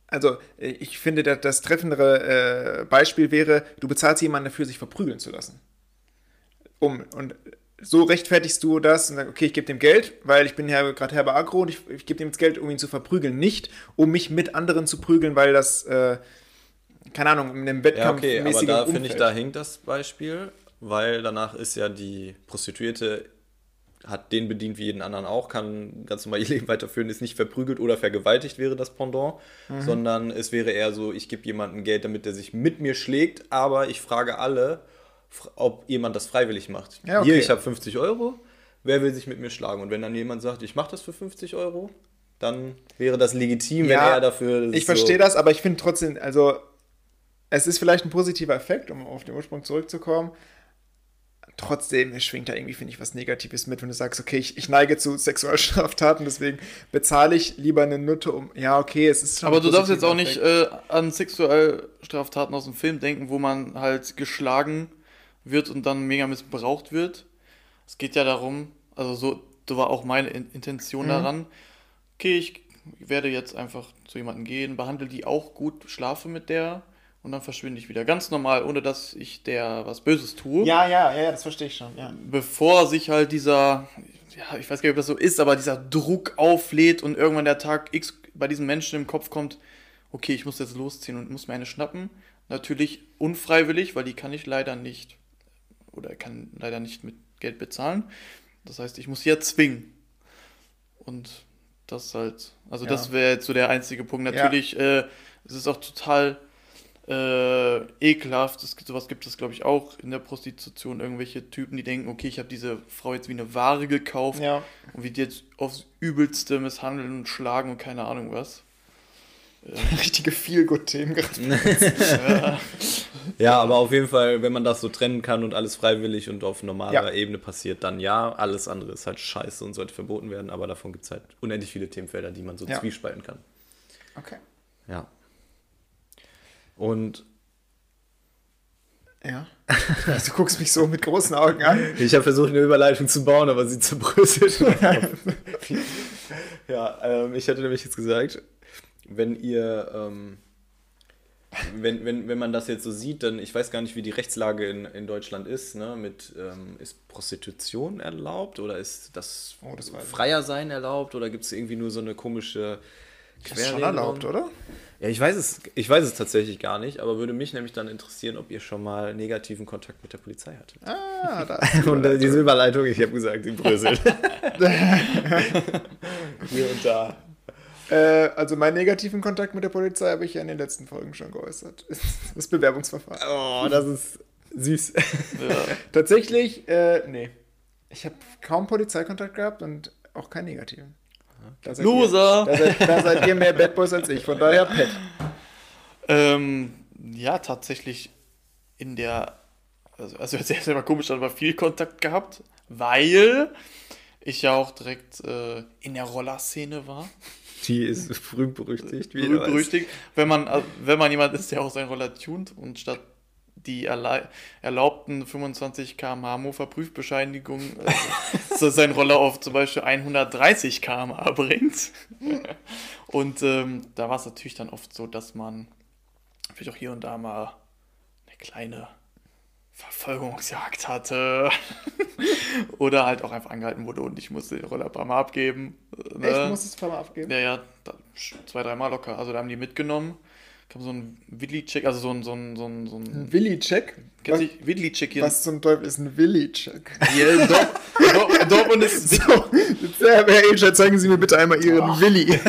also äh, ich finde, das, das treffendere äh, Beispiel wäre, du bezahlst jemanden dafür, sich verprügeln zu lassen. Um, und so rechtfertigst du das und sagst, okay, ich gebe dem Geld, weil ich bin ja gerade Herr Agro und ich, ich gebe dem jetzt Geld, um ihn zu verprügeln, nicht um mich mit anderen zu prügeln, weil das, äh, keine Ahnung, in einem Ja, Wettkampf okay, aber da finde ich, da hinkt das Beispiel, weil danach ist ja die Prostituierte, hat den bedient wie jeden anderen auch, kann ganz normal ihr Leben weiterführen, ist nicht verprügelt oder vergewaltigt wäre das Pendant, Mhm. sondern es wäre eher so, ich gebe jemandem Geld, damit er sich mit mir schlägt, aber ich frage alle, ob jemand das freiwillig macht. Ja, okay. Hier, ich habe 50 Euro, wer will sich mit mir schlagen? Und wenn dann jemand sagt, ich mache das für 50 Euro, dann wäre das legitim, wenn Ja, er dafür... Ich so- verstehe das, aber ich finde trotzdem, also es ist vielleicht ein positiver Effekt, um auf den Ursprung zurückzukommen. Trotzdem schwingt da irgendwie, finde ich, was Negatives mit, wenn du sagst, okay, ich, ich neige zu Sexualstraftaten, deswegen bezahle ich lieber eine Nutte um. Ja, okay, es ist schon. Aber ein du darfst jetzt auch nicht Effekt. äh, an Sexualstraftaten aus dem Film denken, wo man halt geschlagen wird und dann mega missbraucht wird. Es geht ja darum, also so, so war auch meine In Intention Mhm. daran. Okay, ich werde jetzt einfach zu jemandem gehen, behandle die auch gut, schlafe mit der und dann verschwinde ich wieder. Ganz normal, ohne dass ich der was Böses tue. Ja, ja, ja, ja, das verstehe ich schon. Ja. bevor sich halt dieser, ja, ich weiß gar nicht, ob das so ist, aber dieser Druck auflädt und irgendwann der Tag X bei diesen Menschen im Kopf kommt, okay, ich muss jetzt losziehen und muss mir eine schnappen. Natürlich unfreiwillig, weil die kann ich leider nicht oder kann leider nicht mit Geld bezahlen. Das heißt, ich muss sie ja zwingen. Und das halt, also Ja. das wäre jetzt so der einzige Punkt. Ja. Natürlich, äh, es ist auch total äh, ekelhaft. Es gibt, sowas gibt es, glaube ich, auch in der Prostitution. Irgendwelche Typen, die denken, okay, ich habe diese Frau jetzt wie eine Ware gekauft Ja. und wie die jetzt aufs Übelste misshandeln und schlagen und keine Ahnung was. Richtige Feel-Good-Themen gerade. Ja, aber auf jeden Fall, wenn man das so trennen kann und alles freiwillig und auf normaler Ja. Ebene passiert, dann ja, alles andere ist halt scheiße und sollte verboten werden, aber davon gibt es halt unendlich viele Themenfelder, die man so Ja. zwiespalten kann. Okay. Ja. Und Ja. Also, du guckst mich so mit großen Augen an. ich habe versucht, eine Überleitung zu bauen, aber sie zerbröselt. ja, ähm, ich hatte nämlich jetzt gesagt, wenn ihr, ähm, wenn, wenn, wenn man das jetzt so sieht, dann, ich weiß gar nicht, wie die Rechtslage in, in Deutschland ist, ne, mit, ähm, ist Prostitution erlaubt oder ist das, Oh, das freier sein erlaubt oder gibt es irgendwie nur so eine komische Das ist schon erlaubt, oder? Ja, ich weiß es, ich weiß es tatsächlich gar nicht, aber würde mich nämlich dann interessieren, ob ihr schon mal negativen Kontakt mit der Polizei hattet. Ah, da. Und äh, diese Überleitung, ich habe gesagt, die bröselt. Hier und da. Äh, also meinen negativen Kontakt mit der Polizei habe ich ja in den letzten Folgen schon geäußert. Das Bewerbungsverfahren. Oh, das ist süß. Ja. Tatsächlich, äh, nee. Ich habe kaum Polizeikontakt gehabt und auch keinen negativen. Da Loser! Ihr, da, seid, da seid ihr mehr Bad Boys als ich, von daher Pet. Ähm, ja, tatsächlich in der, also, also jetzt mal komisch, aber viel Kontakt gehabt, weil ich ja auch direkt äh, in der Rollerszene war. Die ist berühmt berüchtigt. Berühmt berüchtigt. Wenn man, äh, wenn man jemand ist, der auch seinen Roller tunt und statt die erlaubten 25 km/h Mofa-Prüfbescheinigung äh, so seinen Roller auf zum Beispiel 130 km/h bringt. und ähm, da war es natürlich dann oft so, dass man vielleicht auch hier und da mal eine kleine Verfolgungsjagd hatte. Oder halt auch einfach angehalten wurde und ich musste den Roller ein paar Mal abgeben. Ne? Echt, musstest du ein paar Mal abgeben? Ja, ja, zwei, dreimal locker. Also da haben die mitgenommen kam so ein Willi-Check, also so ein, so ein, so ein, so ein, ein Willi-Check? Kennst du Willi-Check hier? Was zum Teufel ist ein Willi-Check? Ja, in Dortmund, ist... So, Herr Agent, zeigen Sie mir bitte einmal Ihren oh. Willi.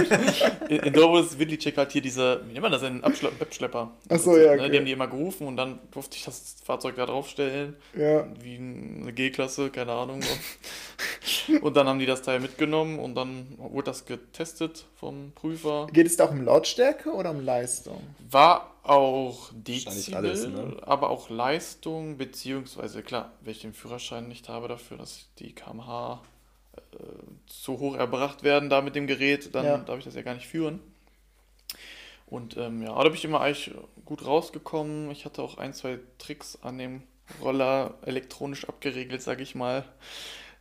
In, in Dortmund ist Willi-Check halt hier dieser, wie nennt man das, ein Webschlepper. Achso, ja, okay. Die haben die immer gerufen und dann durfte ich das Fahrzeug da draufstellen. Ja. Wie eine G-Klasse, keine Ahnung. und dann haben die das Teil mitgenommen und dann wurde das getestet vom Prüfer. Geht es da auch um Lautstärke oder um Leistung? War auch Dezibel, alles, ne? aber auch Leistung, beziehungsweise klar, wenn ich den Führerschein nicht habe dafür, dass die kmh äh, zu hoch erbracht werden da mit dem Gerät, dann Ja. darf ich das ja gar nicht führen. Und ähm, ja, da bin ich immer eigentlich gut rausgekommen. Ich hatte auch ein, zwei Tricks an dem Roller elektronisch abgeregelt, sage ich mal,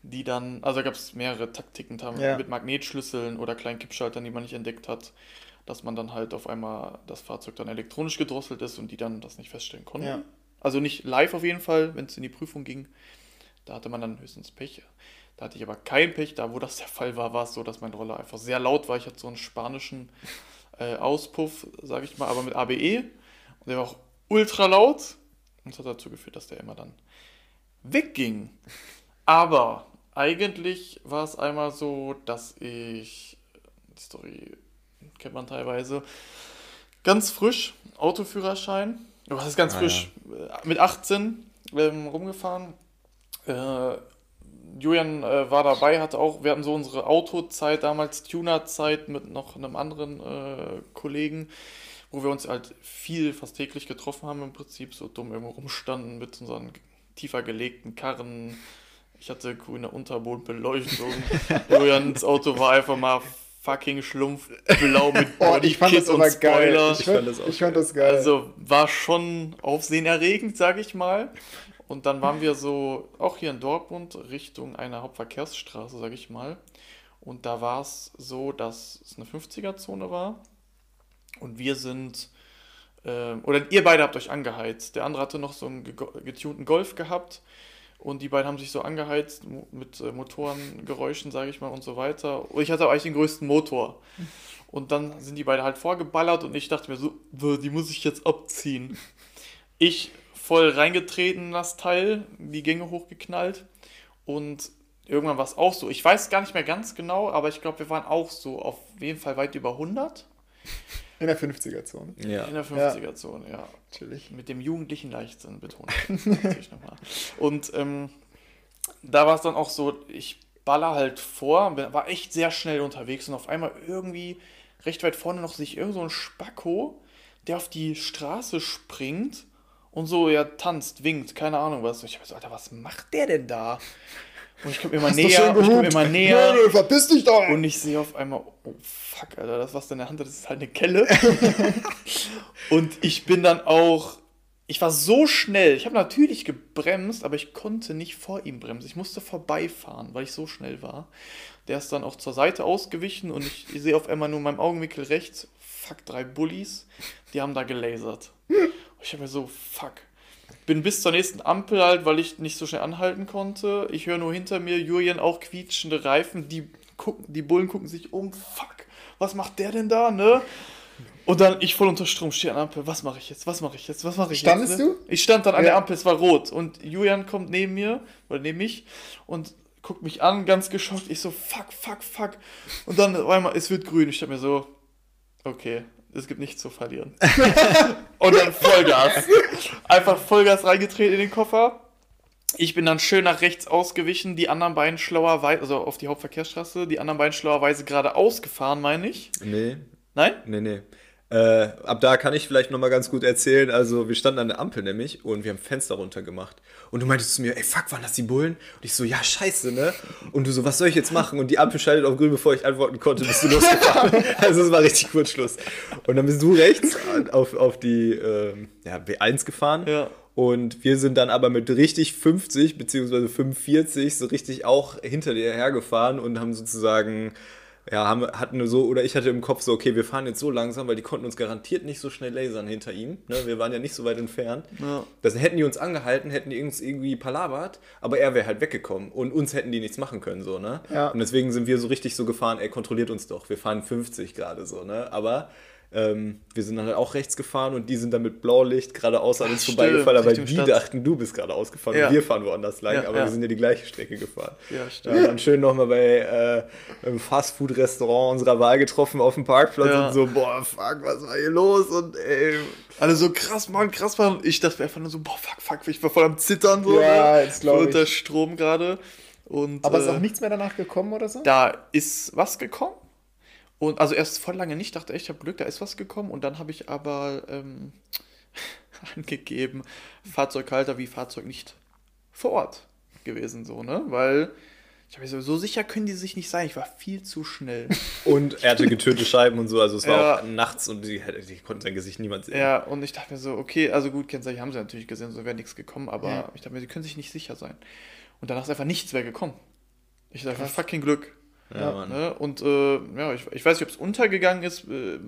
die dann, also gab es mehrere Taktiken Ja. mit Magnetschlüsseln oder kleinen Kippschaltern, die man nicht entdeckt hat, dass man dann halt auf einmal das Fahrzeug dann elektronisch gedrosselt ist und die dann das nicht feststellen konnten. Ja. Also nicht live auf jeden Fall, wenn es in die Prüfung ging. Da hatte man dann höchstens Pech. Da hatte ich aber kein Pech. Da, wo das der Fall war, war es so, dass mein Roller einfach sehr laut war. Ich hatte so einen spanischen äh, Auspuff, sage ich mal, aber mit ABE. Und der war auch ultra laut. Und das hat dazu geführt, dass der immer dann wegging. Aber eigentlich war es einmal so, dass ich, die Story kennt man teilweise, ganz frisch, Autoführerschein, oh, was ist ganz Ah, frisch, äh, mit 18 ähm, rumgefahren. Äh, Julian äh, war dabei, hatte auch, wir hatten so unsere Autozeit, damals Tunerzeit mit noch einem anderen äh, Kollegen, wo wir uns halt viel, fast täglich getroffen haben im Prinzip, so dumm irgendwo rumstanden mit unseren tiefer gelegten Karren. Ich hatte grüne Unterbodenbeleuchtung. Julians Auto war einfach mal fucking schlumpfblau mit Oh, ich fand das Bodykit und aber geil. Spoiler. Ich, fand fand, das auch ich fand das geil. Also war schon aufsehenerregend, sag ich mal. Und dann waren wir so, auch hier in Dortmund, Richtung einer Hauptverkehrsstraße, sag ich mal. Und da war es so, dass es eine 50er-Zone war. Und wir sind, ähm, oder ihr beide habt euch angeheizt. Der andere hatte noch so einen getunten Golf gehabt. Und die beiden haben sich so angeheizt mit äh, Motorengeräuschen, sage ich mal, und so weiter. Und ich hatte eigentlich den größten Motor. Und dann sind die beide halt vorgeballert und ich dachte mir so, "Bäh, die muss ich jetzt abziehen. Ich voll reingetreten in das Teil, die Gänge hochgeknallt und irgendwann war es auch so. Ich weiß gar nicht mehr ganz genau, aber ich glaube, wir waren auch so auf jeden Fall weit über 100 In der 50er-Zone. Ja. in der 50er-Zone, ja. Natürlich. Mit dem jugendlichen Leichtsinn betont. Natürlich nochmal. Und ähm, da war es dann auch so, ich baller halt vor, war echt sehr schnell unterwegs und auf einmal irgendwie recht weit vorne noch sich irgend so ein Spacko, der auf die Straße springt und so ja tanzt, winkt, keine Ahnung was. Ich hab so, Alter, was macht der denn da? Und ich komme immer näher, ich komm immer näher. Nö, nö, verpiss dich doch! Und ich sehe auf einmal, oh fuck, Alter, das, was du in der Hand hat, das ist halt eine Kelle. und ich bin dann auch, ich war so schnell, ich habe natürlich gebremst, aber ich konnte nicht vor ihm bremsen. Ich musste vorbeifahren, weil ich so schnell war. Der ist dann auch zur Seite ausgewichen und ich, ich sehe auf einmal nur in meinem Augenwinkel rechts, fuck, drei Bullies, die haben da gelasert. Und ich habe mir so, fuck. Bin bis zur nächsten Ampel halt, weil ich nicht so schnell anhalten konnte. Ich höre nur hinter mir Julian auch quietschende Reifen. Die, gucken, die Bullen gucken sich um. Fuck, was macht der denn da, ne? Und dann ich voll unter Strom, stehe an der Ampel. Was mache ich jetzt? Was mache ich jetzt? Was mache ich Standest jetzt? ne? du? Ich stand dann an Ja. der Ampel, es war rot. Und Julian kommt neben mir, oder neben mich, und guckt mich an, ganz geschockt. Ich so, fuck, fuck, fuck. Und dann auf einmal, es wird grün. Ich dachte mir so, okay, es gibt nichts zu verlieren. und dann Vollgas. Einfach Vollgas reingetreten in den Koffer. Ich bin dann schön nach rechts ausgewichen, die anderen beiden schlauerweise, also auf die Hauptverkehrsstraße, die anderen beiden schlauerweise geradeaus gefahren, meine ich. Nee, Nein? nee, nee. Äh, ab da kann ich vielleicht nochmal ganz gut erzählen. Also, wir standen an der Ampel nämlich und wir haben Fenster runter gemacht. Und du meintest zu mir, ey, fuck, waren das die Bullen? Und ich so, ja, scheiße, ne? Und du so, was soll ich jetzt machen? Und die Ampel schaltet auf grün, bevor ich antworten konnte, bist du losgefahren. also, es war richtig Kurzschluss. Und dann bist du rechts auf, auf die ähm, ja, B1 gefahren. Ja. Und wir sind dann aber mit richtig 50 beziehungsweise 45 so richtig auch hinter dir hergefahren und haben sozusagen, ja, haben, hatten so, oder ich hatte im Kopf so, okay, wir fahren jetzt so langsam, weil die konnten uns garantiert nicht so schnell lasern hinter ihm. Ne? Wir waren ja nicht so weit entfernt. Ja. Das hätten die uns angehalten, hätten die uns irgendwie palabert, aber er wäre halt weggekommen und uns hätten die nichts machen können, so, ne? Ja. Und deswegen sind wir so richtig so gefahren, ey, kontrolliert uns doch, wir fahren 50 gerade so, ne? Aber ähm, wir sind dann halt auch rechts gefahren und die sind dann mit Blaulicht geradeaus an uns Stimmt, vorbeigefahren, Richtung die Stadt. dachten, du bist gerade ausgefahren Ja. und wir fahren woanders lang, Ja, aber ja. wir sind ja die gleiche Strecke gefahren. Ja, Ja, stimmt. dann schön nochmal bei äh, einem Fastfood-Restaurant unserer Wahl getroffen auf dem Parkplatz Ja. und so, boah, fuck, was war hier los? Und ey, Alle so krass, Mann, krass, Mann. Ich dachte einfach nur so, boah, fuck, fuck, ich war voll am Zittern so. Ja, ne? jetzt glaub Voll ich. unter Strom gerade. Und Aber äh, ist auch nichts mehr danach gekommen oder so? da ist was gekommen. Und also erst voll lange nicht, dachte echt, ich habe Glück, da ist was gekommen. Und dann habe ich aber ähm, angegeben, Fahrzeughalter wie Fahrzeug nicht vor Ort gewesen, so, ne? Weil ich habe mir so, so sicher können die sich nicht sein. Ich war viel zu schnell. Und er hatte getönte Scheiben und so, also es war Ja. auch nachts und die, die konnten sein Gesicht niemand sehen. ja, und ich dachte mir so, okay, also gut, Kennzeichen haben sie natürlich gesehen, so wäre nichts gekommen, aber Ja. ich dachte mir, sie können sich nicht sicher sein. Und danach ist einfach nichts mehr gekommen. Ich dachte, fucking Glück. Ja, Mann. Ne? Und äh, ja, ich, ich weiß nicht, ob es untergegangen ist äh,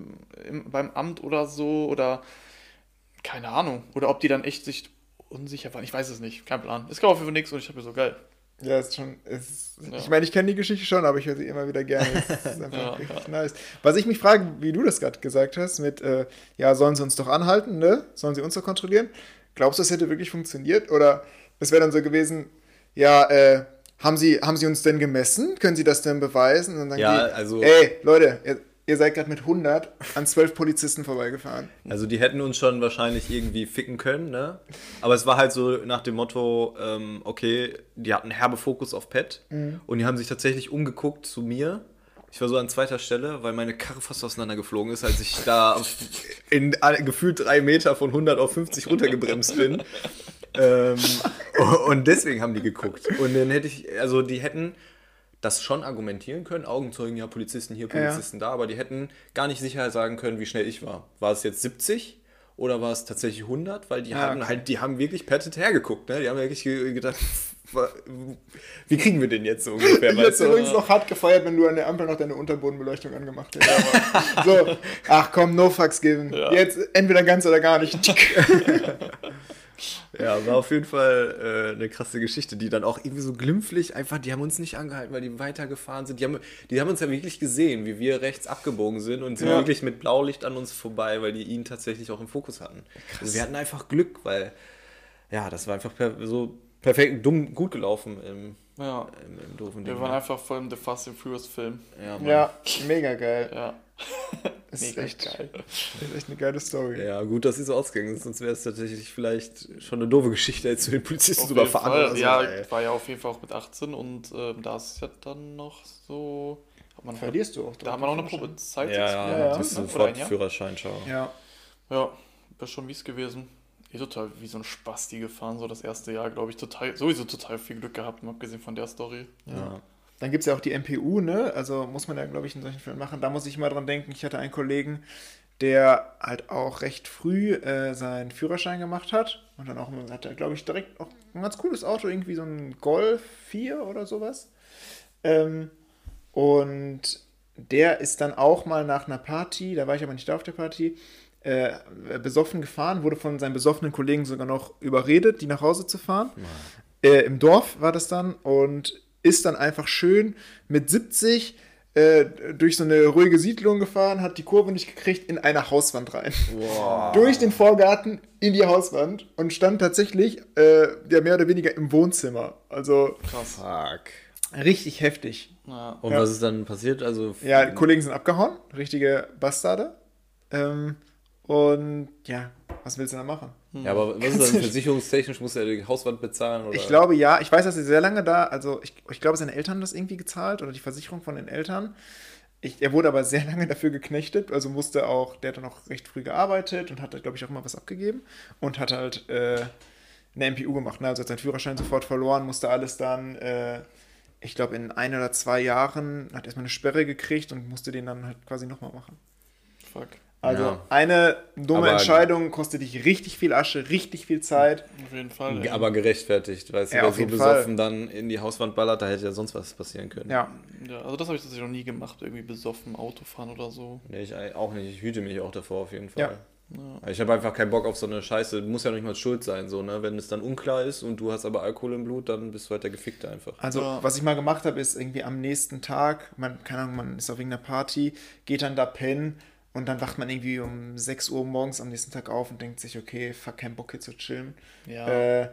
im, beim Amt oder so oder keine Ahnung. Oder ob die dann echt sich unsicher waren. Ich weiß es nicht. Kein Plan. Es gab auf jeden Fall nichts und ich habe mir so geil. Ja, ist schon. Ist, Ja. Ich meine, ich kenne die Geschichte schon, aber ich höre sie immer wieder gerne. Es ist einfach Ja, richtig nice. Was ich mich frage, wie du das gerade gesagt hast, mit, äh, ja, sollen sie uns doch anhalten, ne? Sollen sie uns doch kontrollieren? Glaubst du, das hätte wirklich funktioniert? Oder es wäre dann so gewesen, ja, äh, haben sie, haben sie uns denn gemessen? Können sie das denn beweisen? Und dann Ja, die, also- Ey, Leute, ihr, ihr seid gerade mit 100 an 12 Polizisten vorbeigefahren. Also die hätten uns schon wahrscheinlich irgendwie ficken können, ne? Aber es war halt so nach dem Motto, ähm, okay, die hatten herbe Fokus auf Pet und die haben sich tatsächlich umgeguckt zu mir. Ich war so an zweiter Stelle, weil meine Karre fast auseinandergeflogen ist, als ich da in alle- gefühlt drei Meter von 100 auf 50 runtergebremst bin. Ähm, und deswegen haben die geguckt. Und dann hätte ich, also die hätten das schon argumentieren können, Augenzeugen, ja, Polizisten hier, Polizisten da, aber die hätten gar nicht sicher sagen können, wie schnell ich war. War es jetzt 70 oder war es tatsächlich 100? Weil die Ja, hatten okay. halt, die haben wirklich pettet hergeguckt, ne? Die haben wirklich ge- gedacht, wie kriegen wir den jetzt so ungefähr, Ich hätte übrigens noch hart gefeiert, wenn du an der Ampel noch deine Unterbodenbeleuchtung angemacht hättest. so, ach komm, no fucks given. Ja. Jetzt entweder ganz oder gar nicht. Ja, war auf jeden Fall äh, eine krasse Geschichte, die dann auch irgendwie so glimpflich einfach, die haben uns nicht angehalten, weil die weitergefahren sind. Die haben, die haben uns ja wirklich gesehen, wie wir rechts abgebogen sind und sind Ja. wirklich mit Blaulicht an uns vorbei, weil die ihn tatsächlich auch im Fokus hatten. Also wir hatten einfach Glück, weil ja, das war einfach per, so perfekt, dumm, gut gelaufen im, Ja. im, im doofen Ding. Wir waren ne? einfach voll im The Fast and Furious Film. ja, ja, mega geil. Ja. Das ist echt, geil. das ist echt eine geile Story. Ja, gut, dass sie so ausgegangen ist, sonst wäre es tatsächlich vielleicht schon eine doofe Geschichte, jetzt zu den Polizisten zu überfahren so. ja, ey. war ja auf jeden Fall auch mit 18 und ähm, da ist ja dann noch so. Man Verlierst du auch. Da haben wir noch eine Probezeit. Ja, ja, Ja, ja. das ist sofort ein Jahr? Führerschein, schau. Ja. Ja, wäre schon mies gewesen. Eh total wie so ein Spasti gefahren, so das erste Jahr, glaube ich, total, sowieso total viel Glück gehabt, mal abgesehen von der Story. Ja. Dann gibt es ja auch die MPU, ne? Also muss man ja, glaube ich, in solchen Fällen machen. Da muss ich mal dran denken. Ich hatte einen Kollegen, der halt auch recht früh äh, seinen Führerschein gemacht hat. Und dann auch hat er, glaube ich, direkt auch ein ganz cooles Auto, irgendwie so ein Golf 4 oder sowas. Ähm, und der ist dann auch mal nach einer Party, da war ich aber nicht da auf der Party, äh, besoffen gefahren, wurde von seinen besoffenen Kollegen sogar noch überredet, die nach Hause zu fahren. Äh, Im Dorf war das dann und ist dann einfach schön mit 70 äh, durch so eine ruhige Siedlung gefahren, hat die Kurve nicht gekriegt, in eine Hauswand rein. Wow. Durch den Vorgarten in die Hauswand und stand tatsächlich äh, ja, mehr oder weniger im Wohnzimmer. Also Krass. Fuck. richtig heftig. Ja. Und Ja. was ist dann passiert? Also Ja, die Kollegen sind abgehauen, richtige Bastarde. Ähm, und ja, was willst du da machen? Ja, aber was ist dann versicherungstechnisch? Muss er die Hauswand bezahlen? Oder? Ich glaube ja, ich weiß, dass sie sehr lange da, also ich, ich glaube, seine Eltern haben das irgendwie gezahlt oder die Versicherung von den Eltern. ich, er wurde aber sehr lange dafür geknechtet, also musste auch, der hat dann auch recht früh gearbeitet und hat, glaube ich, auch immer was abgegeben und hat halt äh, eine MPU gemacht. Ne? Also hat seinen Führerschein sofort verloren, musste alles dann, äh, ich glaube, in ein oder zwei Jahren, hat erstmal eine Sperre gekriegt und musste den dann halt quasi nochmal machen. Fuck. Also Ja. eine dumme Aber- Entscheidung kostet dich richtig viel Asche, richtig viel Zeit. Auf jeden Fall. ey. Aber gerechtfertigt, weißt du, Ja, wer so besoffen dann in die Hauswand ballert, da hätte ja sonst was passieren können. Ja, Ja, also das habe ich tatsächlich noch nie gemacht, irgendwie besoffen, Autofahren oder so. Nee, ich auch nicht. Ich hüte mich auch davor auf jeden Ja. Fall. Ja. Ich habe einfach keinen Bock auf so eine Scheiße. Muss ja nicht mal schuld sein, so, ne? Wenn es dann unklar ist und du hast aber Alkohol im Blut, dann bist du halt der Gefickte einfach. Also, Ja. was ich mal gemacht habe, ist irgendwie am nächsten Tag, man, keine Ahnung, man ist auf irgendeiner Party, geht dann da pennen und dann wacht man irgendwie um 6 Uhr morgens am nächsten Tag auf und denkt sich, okay, fuck, kein Bock hier zu chillen. Ja. Äh,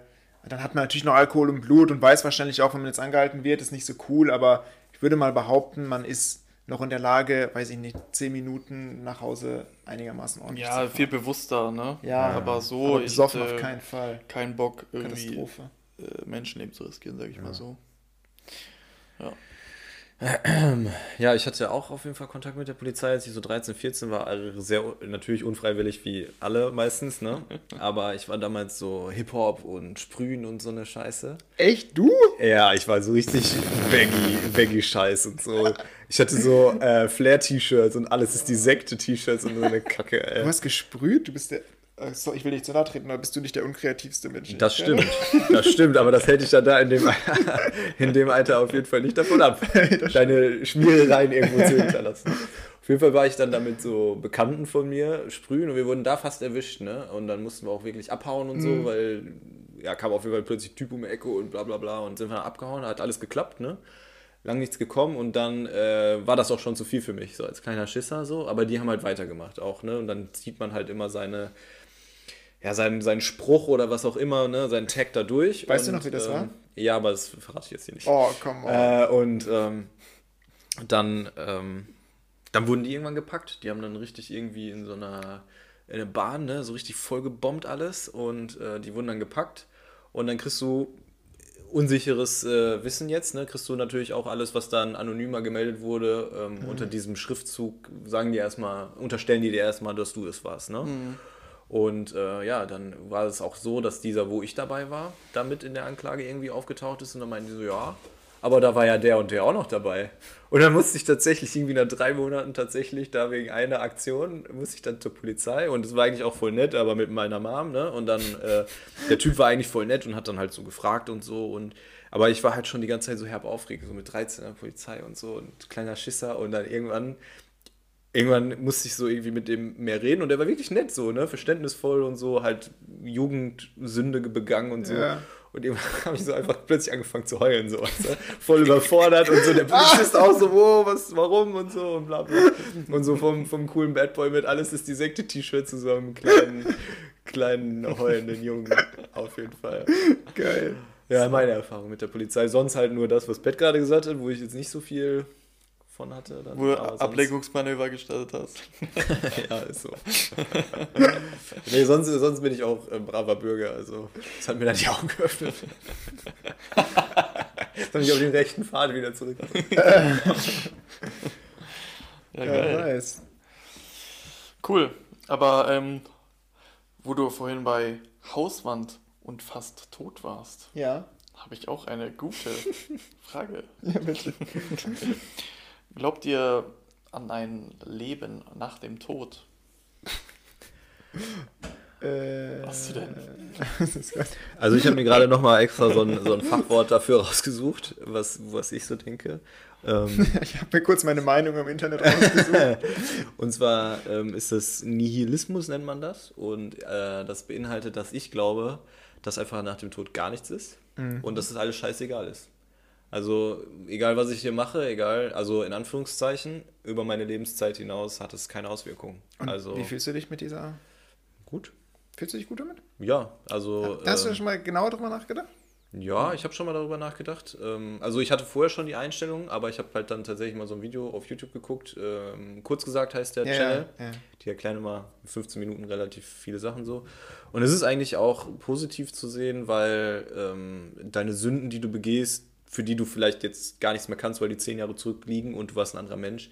dann hat man natürlich noch Alkohol im Blut und weiß wahrscheinlich auch, wenn man jetzt angehalten wird, ist nicht so cool, aber ich würde mal behaupten, man ist noch in der Lage, weiß ich nicht, 10 Minuten nach Hause einigermaßen ordentlich ja, zu viel fahren. bewusster, ne? Ja, aber so, aber besoffen ich, auf äh, keinen Fall. keinen Bock, irgendwie Katastrophe. äh, Menschenleben zu riskieren, sage ich mal so. Ja, ich hatte auch auf jeden Fall Kontakt mit der Polizei, als ich so 13, 14 war. Also sehr natürlich unfreiwillig wie alle meistens, ne? Aber ich war damals so Hip-Hop und Sprühen und so eine Scheiße. Echt, du? Ja, ich war so richtig baggy, baggy Scheiß und so. Ich hatte so äh, Flair-T-Shirts und alles ist die Sekte-T-Shirts und so eine Kacke. Du Ey. hast gesprüht, du bist der. So, ich will nicht zu nahe treten, aber bist du nicht der unkreativste Mensch? Das stimmt, das stimmt, aber das hält dich ja da in dem, in dem Alter auf jeden Fall nicht davon ab, deine Schmierereien irgendwo zu hinterlassen. Auf jeden Fall war ich dann da mit so Bekannten von mir sprühen und wir wurden da fast erwischt, ne? Und dann mussten wir auch wirklich abhauen und so, weil ja, kam auf jeden Fall plötzlich Typ um die Ecke und bla bla bla und sind wir dann abgehauen, hat alles geklappt, ne? Lang nichts gekommen und dann äh, war das auch schon zu viel für mich, so als kleiner Schisser so, aber die haben halt weitergemacht auch, ne? Und dann zieht man halt immer seine ja, seinen, seinen Spruch oder was auch immer, ne, seinen Tag da durch. Weißt du und, noch, wie das ähm, war? Ja, aber das verrate ich jetzt hier nicht. Oh, komm on. Äh, und ähm, dann, ähm, dann wurden die irgendwann gepackt. Die haben dann richtig irgendwie in so einer, in einer Bahn, ne, so richtig voll gebombt alles. Und äh, die wurden dann gepackt. Und dann kriegst du unsicheres äh, Wissen jetzt, ne? Kriegst du natürlich auch alles, was dann anonymer gemeldet wurde, ähm, unter diesem Schriftzug, sagen die erstmal, unterstellen die dir erstmal, dass du es warst, ne? Und äh, ja, dann war es auch so, dass dieser, wo ich dabei war, damit in der Anklage irgendwie aufgetaucht ist und dann meinten die so, ja, aber da war ja der und der auch noch dabei. Und dann musste ich tatsächlich irgendwie nach drei Monaten tatsächlich da wegen einer Aktion, musste ich dann zur Polizei und es war eigentlich auch voll nett, aber mit meiner Mom, ne? Und dann, äh, der Typ war eigentlich voll nett und hat dann halt so gefragt und so und aber ich war halt schon die ganze Zeit so herb aufgeregt, so mit 13 in der Polizei und so und kleiner Schisser und dann irgendwann irgendwann musste ich so irgendwie mit dem mehr reden und der war wirklich nett so, ne, verständnisvoll und so, halt Jugendsünde begangen und so. Ja. Und irgendwann habe ich so einfach plötzlich angefangen zu heulen, so, du? voll überfordert und so. Der Polizist auch so, wo, was, warum und so und bla bla. Und so vom, vom coolen Bad Boy mit alles ist die Sekte-T-Shirt zu so einem kleinen, kleinen heulenden Jungen. Auf jeden Fall. Geil. Ja, meine Erfahrung mit der Polizei. Sonst halt nur das, was Bett gerade gesagt hat, wo ich jetzt nicht so viel von hatte. Dann, Wo du Ablenkungsmanöver gestartet hast. ja, ist so. nee, sonst, sonst bin ich auch ein braver Bürger. Also, das hat mir dann die Augen geöffnet. Jetzt bin ich auf den rechten Pfad wieder zurück. Ja, Ja, geil. nice. Cool. Aber ähm, wo du vorhin bei Hauswand und fast tot warst, Ja. habe ich auch eine gute Frage. Ja, bitte. Glaubt ihr an ein Leben nach dem Tod? Äh, Was denn? das ist geil. Also, ich habe mir gerade nochmal extra so ein, so ein Fachwort dafür rausgesucht, was, was ich so denke. Ähm, Ich habe mir kurz meine Meinung im Internet rausgesucht. Und zwar ähm, ist das Nihilismus, nennt man das. Und äh, das beinhaltet, dass ich glaube, dass einfach nach dem Tod gar nichts ist und dass es alles scheißegal ist. Also, egal was ich hier mache, egal, also in Anführungszeichen, über meine Lebenszeit hinaus hat es keine Auswirkungen. Und also, wie fühlst du dich mit dieser. gut. Fühlst du dich gut damit? Ja, also. Hast du ähm, schon mal genauer drüber nachgedacht? Ja, ich habe schon mal darüber nachgedacht. Ähm, also ich hatte vorher schon die Einstellung, aber ich habe halt dann tatsächlich mal so ein Video auf YouTube geguckt. Ähm, kurz gesagt heißt der Ja, Channel. ja, ja. Die erklären immer in 15 Minuten relativ viele Sachen so. Und es ist eigentlich auch positiv zu sehen, weil ähm, deine Sünden, die du begehst, für die du vielleicht jetzt gar nichts mehr kannst, weil die zehn Jahre zurückliegen und du warst ein anderer Mensch,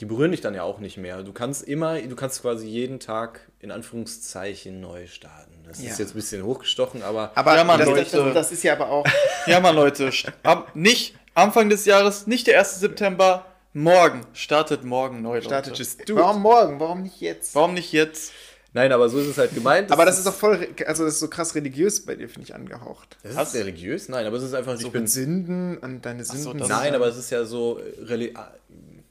die berühren dich dann ja auch nicht mehr. Du kannst immer, du kannst quasi jeden Tag in Anführungszeichen neu starten. Das Ja. ist jetzt ein bisschen hochgestochen, aber Aber Ja, Mann, das, Leute. das, das ist ja aber auch. Ja, Mann, Leute. Am, nicht Anfang des Jahres, nicht der 1. September, morgen. Startet morgen neu, Leute. Startet it. Warum morgen? Warum nicht jetzt? Warum nicht jetzt? Nein, aber so ist es halt gemeint. Aber das ist auch voll, also das ist so krass religiös bei dir, finde ich, angehaucht. das ist religiös? Nein, aber es ist einfach, ich So bin mit Sünden und deine so, Sünden. das- sind- Nein, aber es ist ja so äh, reli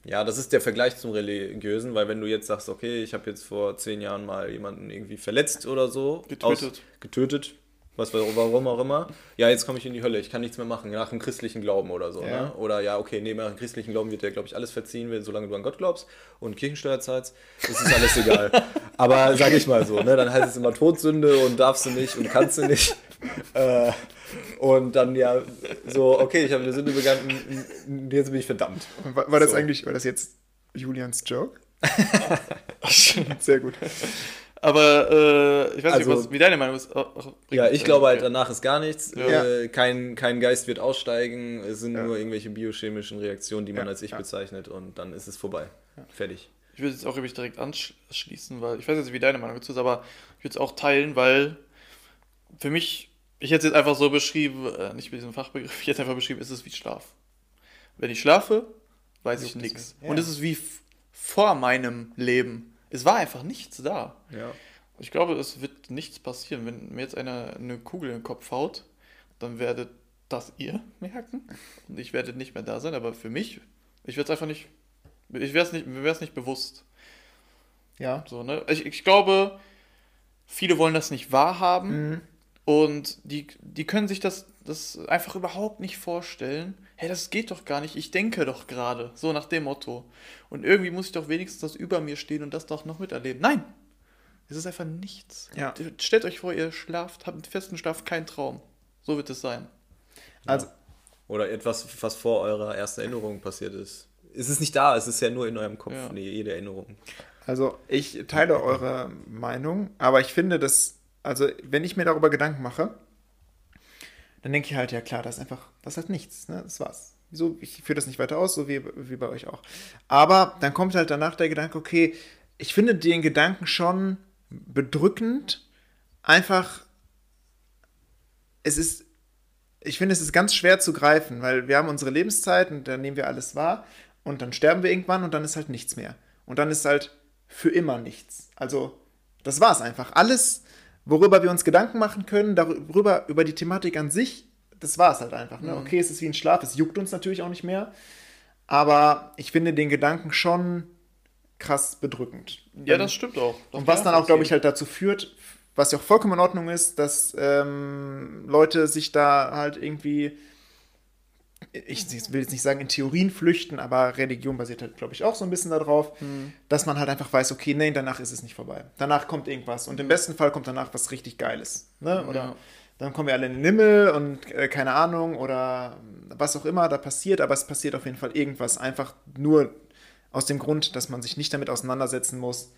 ja, das ist der Vergleich zum religiösen, weil wenn du jetzt sagst, okay, ich habe jetzt vor zehn Jahren mal jemanden irgendwie verletzt oder so, Getötet. getötet, was warum auch immer, ja, jetzt komme ich in die Hölle, ich kann nichts mehr machen nach dem christlichen Glauben oder so, Ja. ne? Oder ja, okay, nee, nach dem christlichen Glauben wird dir, glaube ich, alles verziehen, wenn- solange du an Gott glaubst und Kirchensteuer zahlst, ist es alles egal. Aber sage ich mal so, ne? Dann heißt es immer Todsünde und darfst du nicht und kannst du nicht. Äh, und dann ja so, okay, ich habe eine Sünde begangen, jetzt bin ich verdammt. War, war das So. eigentlich, war das jetzt Julians Joke? Sehr gut. Aber äh, ich weiß Also- nicht, was, wie deine Meinung ist. Ach, ach, Ja, ich glaube halt, danach ist gar nichts. Ja. Äh, kein, kein Geist wird aussteigen. Es sind Ja. nur irgendwelche biochemischen Reaktionen, die man Ja, als Ich ja. bezeichnet und dann ist es vorbei. Fertig. Ich würde jetzt auch wirklich direkt anschließen, weil ich weiß jetzt, wie deine Meinung dazu ist, aber ich würde es auch teilen, weil für mich, ich hätte es jetzt einfach so beschrieben, äh, nicht mit diesem Fachbegriff, ich hätte einfach beschrieben, es ist wie Schlaf. Wenn ich schlafe, weiß ich nichts. nicht. Ja. Und es ist wie vor meinem Leben. Es war einfach nichts da. Ja. Ich glaube, es wird nichts passieren. Wenn mir jetzt einer eine Kugel in den Kopf haut, dann werdet das ihr merken und ich werde nicht mehr da sein. Aber für mich, ich werde es einfach nicht, ich wäre es nicht, mir wäre es nicht bewusst. Ja. So, ne? ich, ich glaube, viele wollen das nicht wahrhaben Mhm. und die, die können sich das, das einfach überhaupt nicht vorstellen. Hey, das geht doch gar nicht, ich denke doch gerade, so nach dem Motto. Und irgendwie muss ich doch wenigstens das über mir stehen und das doch noch miterleben. Nein! Es ist einfach nichts. Ja. Stellt euch vor, ihr schlaft, habt einen festen Schlaf, kein Traum. So wird es sein. Also, Oder etwas, was vor eurer ersten Erinnerung passiert ist. Es ist nicht da, es ist ja nur in eurem Kopf, Ja. nee, jede Erinnerung. also ich teile eure Meinung, aber ich finde, dass, also wenn ich mir darüber Gedanken mache, dann denke ich halt, ja klar, das ist einfach, das ist halt nichts, ne? Das war's. So, ich führe das nicht weiter aus, so wie, wie bei euch auch. Aber dann kommt halt danach der Gedanke, okay, ich finde den Gedanken schon bedrückend, einfach, es ist, ich finde, es ist ganz schwer zu greifen, weil wir haben unsere Lebenszeit und dann nehmen wir alles wahr und dann sterben wir irgendwann und dann ist halt nichts mehr. Und dann ist halt für immer nichts. Also, das war's einfach. Alles, worüber wir uns Gedanken machen können, darüber, über die Thematik an sich, das war's halt einfach. Ne? Okay, es ist wie ein Schlaf, es juckt uns natürlich auch nicht mehr. Aber ich finde den Gedanken schon krass bedrückend. Ja, das stimmt auch. Das Und was dann auch, glaube ich, halt dazu führt, was ja auch vollkommen in Ordnung ist, dass ähm, Leute sich da halt irgendwie, ich will jetzt nicht sagen in Theorien flüchten, aber Religion basiert halt, glaube ich, auch so ein bisschen darauf, Hm. dass man halt einfach weiß, okay, nee, danach ist es nicht vorbei. Danach kommt irgendwas. Und im besten Fall kommt danach was richtig Geiles. Ne? Oder Ja. dann kommen wir alle in den Himmel und äh, keine Ahnung oder was auch immer da passiert, aber es passiert auf jeden Fall irgendwas. Einfach nur aus dem Grund, dass man sich nicht damit auseinandersetzen muss,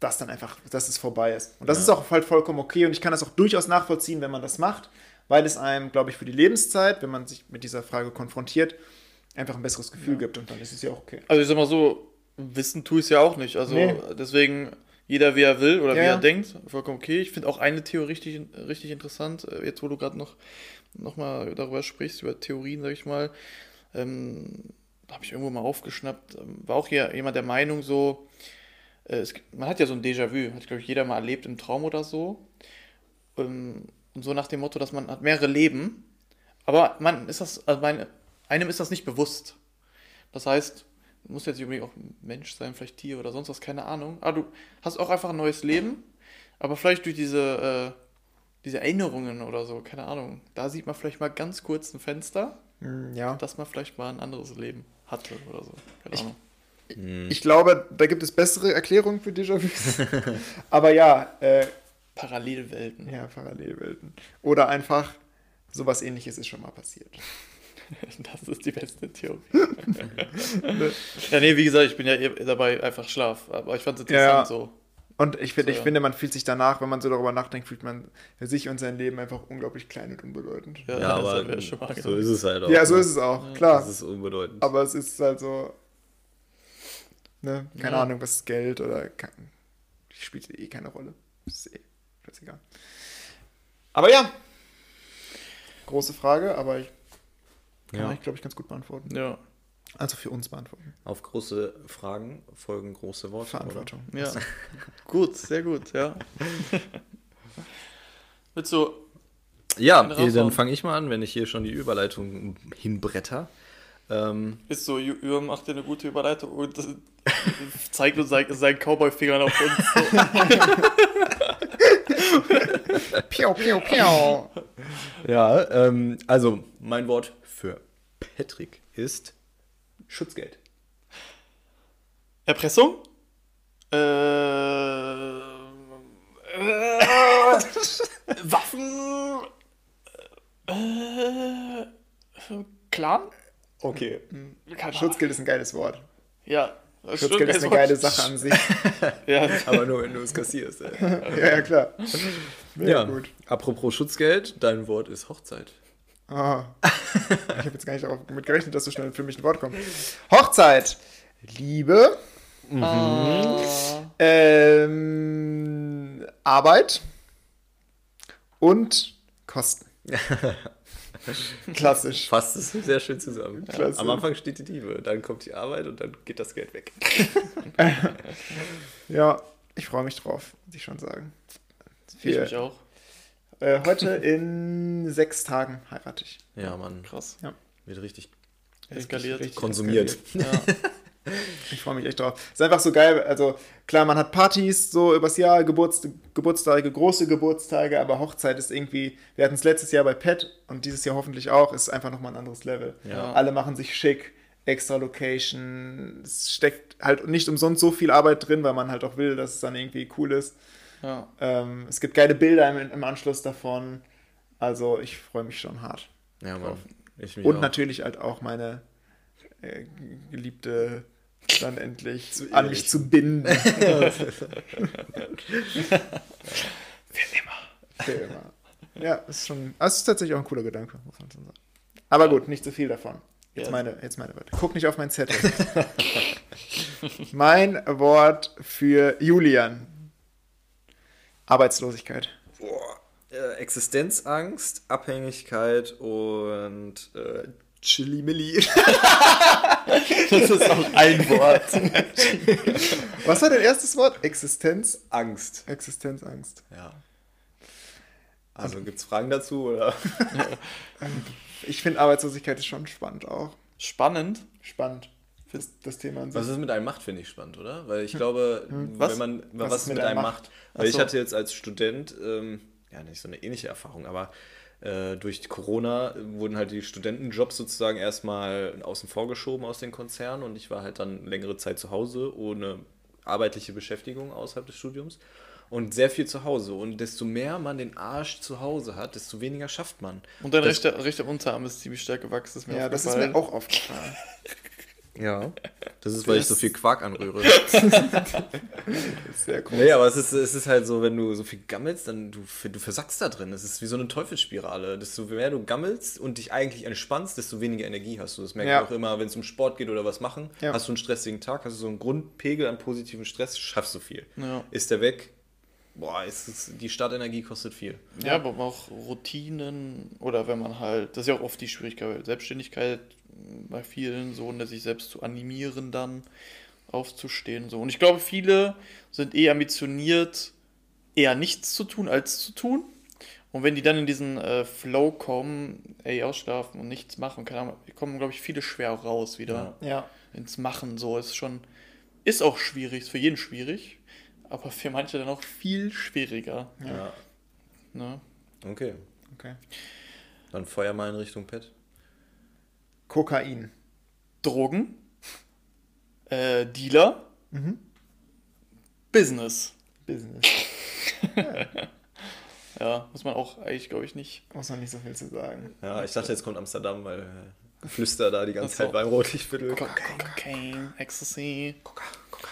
dass dann einfach, dass es vorbei ist. Und das ist auch halt vollkommen okay und ich kann das auch durchaus nachvollziehen, wenn man das macht, weil es einem, glaube ich, für die Lebenszeit, wenn man sich mit dieser Frage konfrontiert, einfach ein besseres Gefühl gibt und dann ist es ja auch okay. Also ich sag mal so, wissen tue ich es ja auch nicht. Also Nee. deswegen jeder wie er will oder Ja, wie ja. er denkt, vollkommen okay. Ich finde auch eine Theorie richtig, richtig interessant, äh, jetzt wo du gerade noch, noch mal darüber sprichst, über Theorien, sag ich mal. Ähm, habe ich irgendwo mal aufgeschnappt, ähm, war auch hier jemand der Meinung so, äh, es, man hat ja so ein Déjà-vu, hat glaube ich jeder mal erlebt im Traum oder so. Ähm, und so nach dem Motto, dass man hat mehrere Leben, aber man ist das, also mein, einem ist das nicht bewusst. Das heißt, muss jetzt nicht unbedingt auch ein Mensch sein, vielleicht Tier oder sonst was, keine Ahnung. Aber du hast auch einfach ein neues Leben, aber vielleicht durch diese, äh, diese Erinnerungen oder so, keine Ahnung. Da sieht man vielleicht mal ganz kurz ein Fenster, Hm, Ja. dass man vielleicht mal ein anderes Leben hatte oder so. Keine Ahnung. Ich glaube, da gibt es bessere Erklärungen für Déjà-vus. Aber ja, äh, Parallelwelten. ja, Parallelwelten. Oder einfach sowas ähnliches ist schon mal passiert. Das ist die beste Theorie. ja, nee, wie gesagt, ich bin ja eher dabei einfach Schlaf. Aber ich fand es interessant Ja. so. Und ich, find, So, ich ja. finde, man fühlt sich danach, wenn man so darüber nachdenkt, fühlt man für sich und sein Leben einfach unglaublich klein und unbedeutend. Ja, Ja, das aber so ist es halt auch. Ja, so ne? ist es auch, Ja. klar. Das ist unbedeutend. Aber es ist halt so. Ne? Keine Ja. Ahnung, was ist Geld oder ke- spielt eh keine Rolle. Ist eh scheißegal. Aber ja, große Frage, aber ich kann Ja. ich, glaube ich, ganz gut beantworten. Ja. Also für uns beantworten. Auf große Fragen folgen große Worte. Verantwortung. Ja. gut, sehr gut, ja. Willst du. Oder? Ja, dann fange ich mal an, wenn ich hier schon die Überleitung hinbretter. Ähm, Ist so, Jürgen macht dir eine gute Überleitung und äh, zeigt uns sein, seinen Cowboy-Fingern auf uns. Piau, piau, piau. ja, ähm, also mein Wort für Patrick ist Schutzgeld. Erpressung? Äh, äh, Waffen? Äh, Clan? Okay. Keine Ahnung. Schutzgeld ist ein geiles Wort. Ja. Das Schutzgeld ist eine geile Sache an sich. Ja, Aber nur, wenn du es kassierst. Ey. ja, ja, klar. Mega Ja, gut. apropos Schutzgeld, dein Wort ist Hochzeit. Ah. Ich habe jetzt gar nicht damit gerechnet, dass so schnell für mich ein Wort kommt. Hochzeit. Liebe. Ah. Ähm, Arbeit. Und Kosten. Klassisch. Fasst es sehr schön zusammen. Klasse. Am Anfang steht die Liebe, dann kommt die Arbeit und dann geht das Geld weg. Ja, ich freue mich drauf, muss ich schon sagen. ich Wir, mich auch. äh, heute in sechs Tagen heirate ich. Ja, Mann. Krass. Wird richtig Eskaliert. Richtig konsumiert. eskaliert. Ja. Ich freue mich echt drauf. Ist einfach so geil. Also klar, man hat Partys so übers Jahr, Geburts Geburtstage, große Geburtstage, aber Hochzeit ist irgendwie, wir hatten es letztes Jahr bei Pet und dieses Jahr hoffentlich auch, ist einfach nochmal ein anderes Level. Ja. Alle machen sich schick, extra Location, es steckt halt nicht umsonst so viel Arbeit drin, weil man halt auch will, dass es dann irgendwie cool ist. ja. Ähm, es gibt geile Bilder im, im Anschluss davon. Also ich freue mich schon hart. Ja, Mann. Ich mich Und auch. natürlich halt auch meine äh, Geliebte dann endlich an mich zu binden. Für immer. Ja, ist schon. Es ist tatsächlich auch ein cooler Gedanke, muss man schon sagen. Aber gut, nicht zu viel davon. Jetzt Ja. meine, jetzt meine Wörter. Guck nicht auf meinen Zettel. mein Wort für Julian. Arbeitslosigkeit. Boah, äh, Existenzangst, Abhängigkeit und äh, Chili-Milli. Das ist auch ein Wort. Was war dein erstes Wort? Existenz? Angst. Existenzangst. Ja. Also gibt es Fragen dazu? Oder? Ich finde Arbeitslosigkeit ist schon spannend auch. Spannend. Spannend. Das, das Thema an sich. Was es mit einem macht, finde ich spannend, oder? Weil ich glaube, Was? wenn man was, Was es mit einem macht. Weil Ach ich so. hatte jetzt als Student, ähm, ja nicht so eine ähnliche Erfahrung, aber äh, durch Corona wurden halt die Studentenjobs sozusagen erstmal außen vor geschoben aus den Konzernen und ich war halt dann längere Zeit zu Hause ohne arbeitliche Beschäftigung außerhalb des Studiums und sehr viel zu Hause. Und desto mehr man den Arsch zu Hause hat, desto weniger schafft man. Und dein Das- rechter, rechter Unterarm ist ziemlich stark gewachsen. Ist mir ja, das ist mir auch aufgefallen. Ja. Das ist, weil ich so viel Quark anrühre. Sehr cool. Nee, aber es ist, es ist halt so, wenn du so viel gammelst, dann du, du versackst da drin. Es ist wie so eine Teufelsspirale. Desto mehr du gammelst und dich eigentlich entspannst, desto weniger Energie hast du. Das merke Ja. ich auch immer, wenn es um Sport geht oder was machen. Ja. Hast du einen stressigen Tag, hast du so einen Grundpegel an positiven Stress, schaffst du viel. Ja. Ist der weg, boah, ist, es- die Startenergie kostet viel. Ja, aber auch Routinen oder wenn man halt, das ist ja auch oft die Schwierigkeit, Selbstständigkeit bei vielen so, ne, sich selbst zu animieren, dann aufzustehen. So. Und ich glaube, viele sind eher ambitioniert, eher nichts zu tun, als zu tun. Und wenn die dann in diesen äh, Flow kommen, ey, ausschlafen und nichts machen, keine Ahnung, kommen, glaube ich, viele schwer raus wieder Ja. ins Machen. So ist schon, ist auch schwierig, ist für jeden schwierig, aber für manche dann auch viel schwieriger. Ja. Ne? Okay. Okay. Dann Feuer mal in Richtung Pet. Kokain. Drogen, äh, Dealer, Business. Business. Ja, muss man auch eigentlich, glaube ich, nicht. Muss man nicht so viel zu sagen. Ja, ich dachte, jetzt kommt Amsterdam, weil äh, Geflüster da die ganze. Zeit beim Rotlichtviertel. Cocaine, Ecstasy.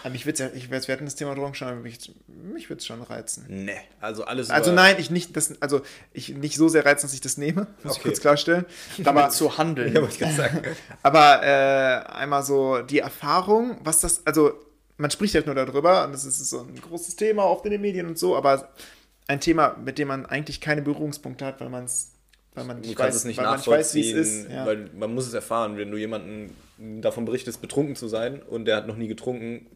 Aber mich wird's ja, ich weiß, wir hatten das Thema Drogen schon, aber mich, mich würde es schon reizen. Nee, also alles Also nein, ich nicht, das, also ich nicht so sehr reizen, dass ich das nehme, muss ich Okay. kurz klarstellen. Aber zu handeln. Ja, wollte ich gerade sagen. aber äh, einmal so die Erfahrung, was das, also man spricht halt nur darüber und es ist so ein großes Thema, oft in den Medien und so, aber ein Thema, mit dem man eigentlich keine Berührungspunkte hat, weil man es weil man nicht weiß, es nicht weil man nicht weiß, wie es ist. Ja. weil man muss es erfahren. Wenn du jemanden davon berichtest, betrunken zu sein und der hat noch nie getrunken,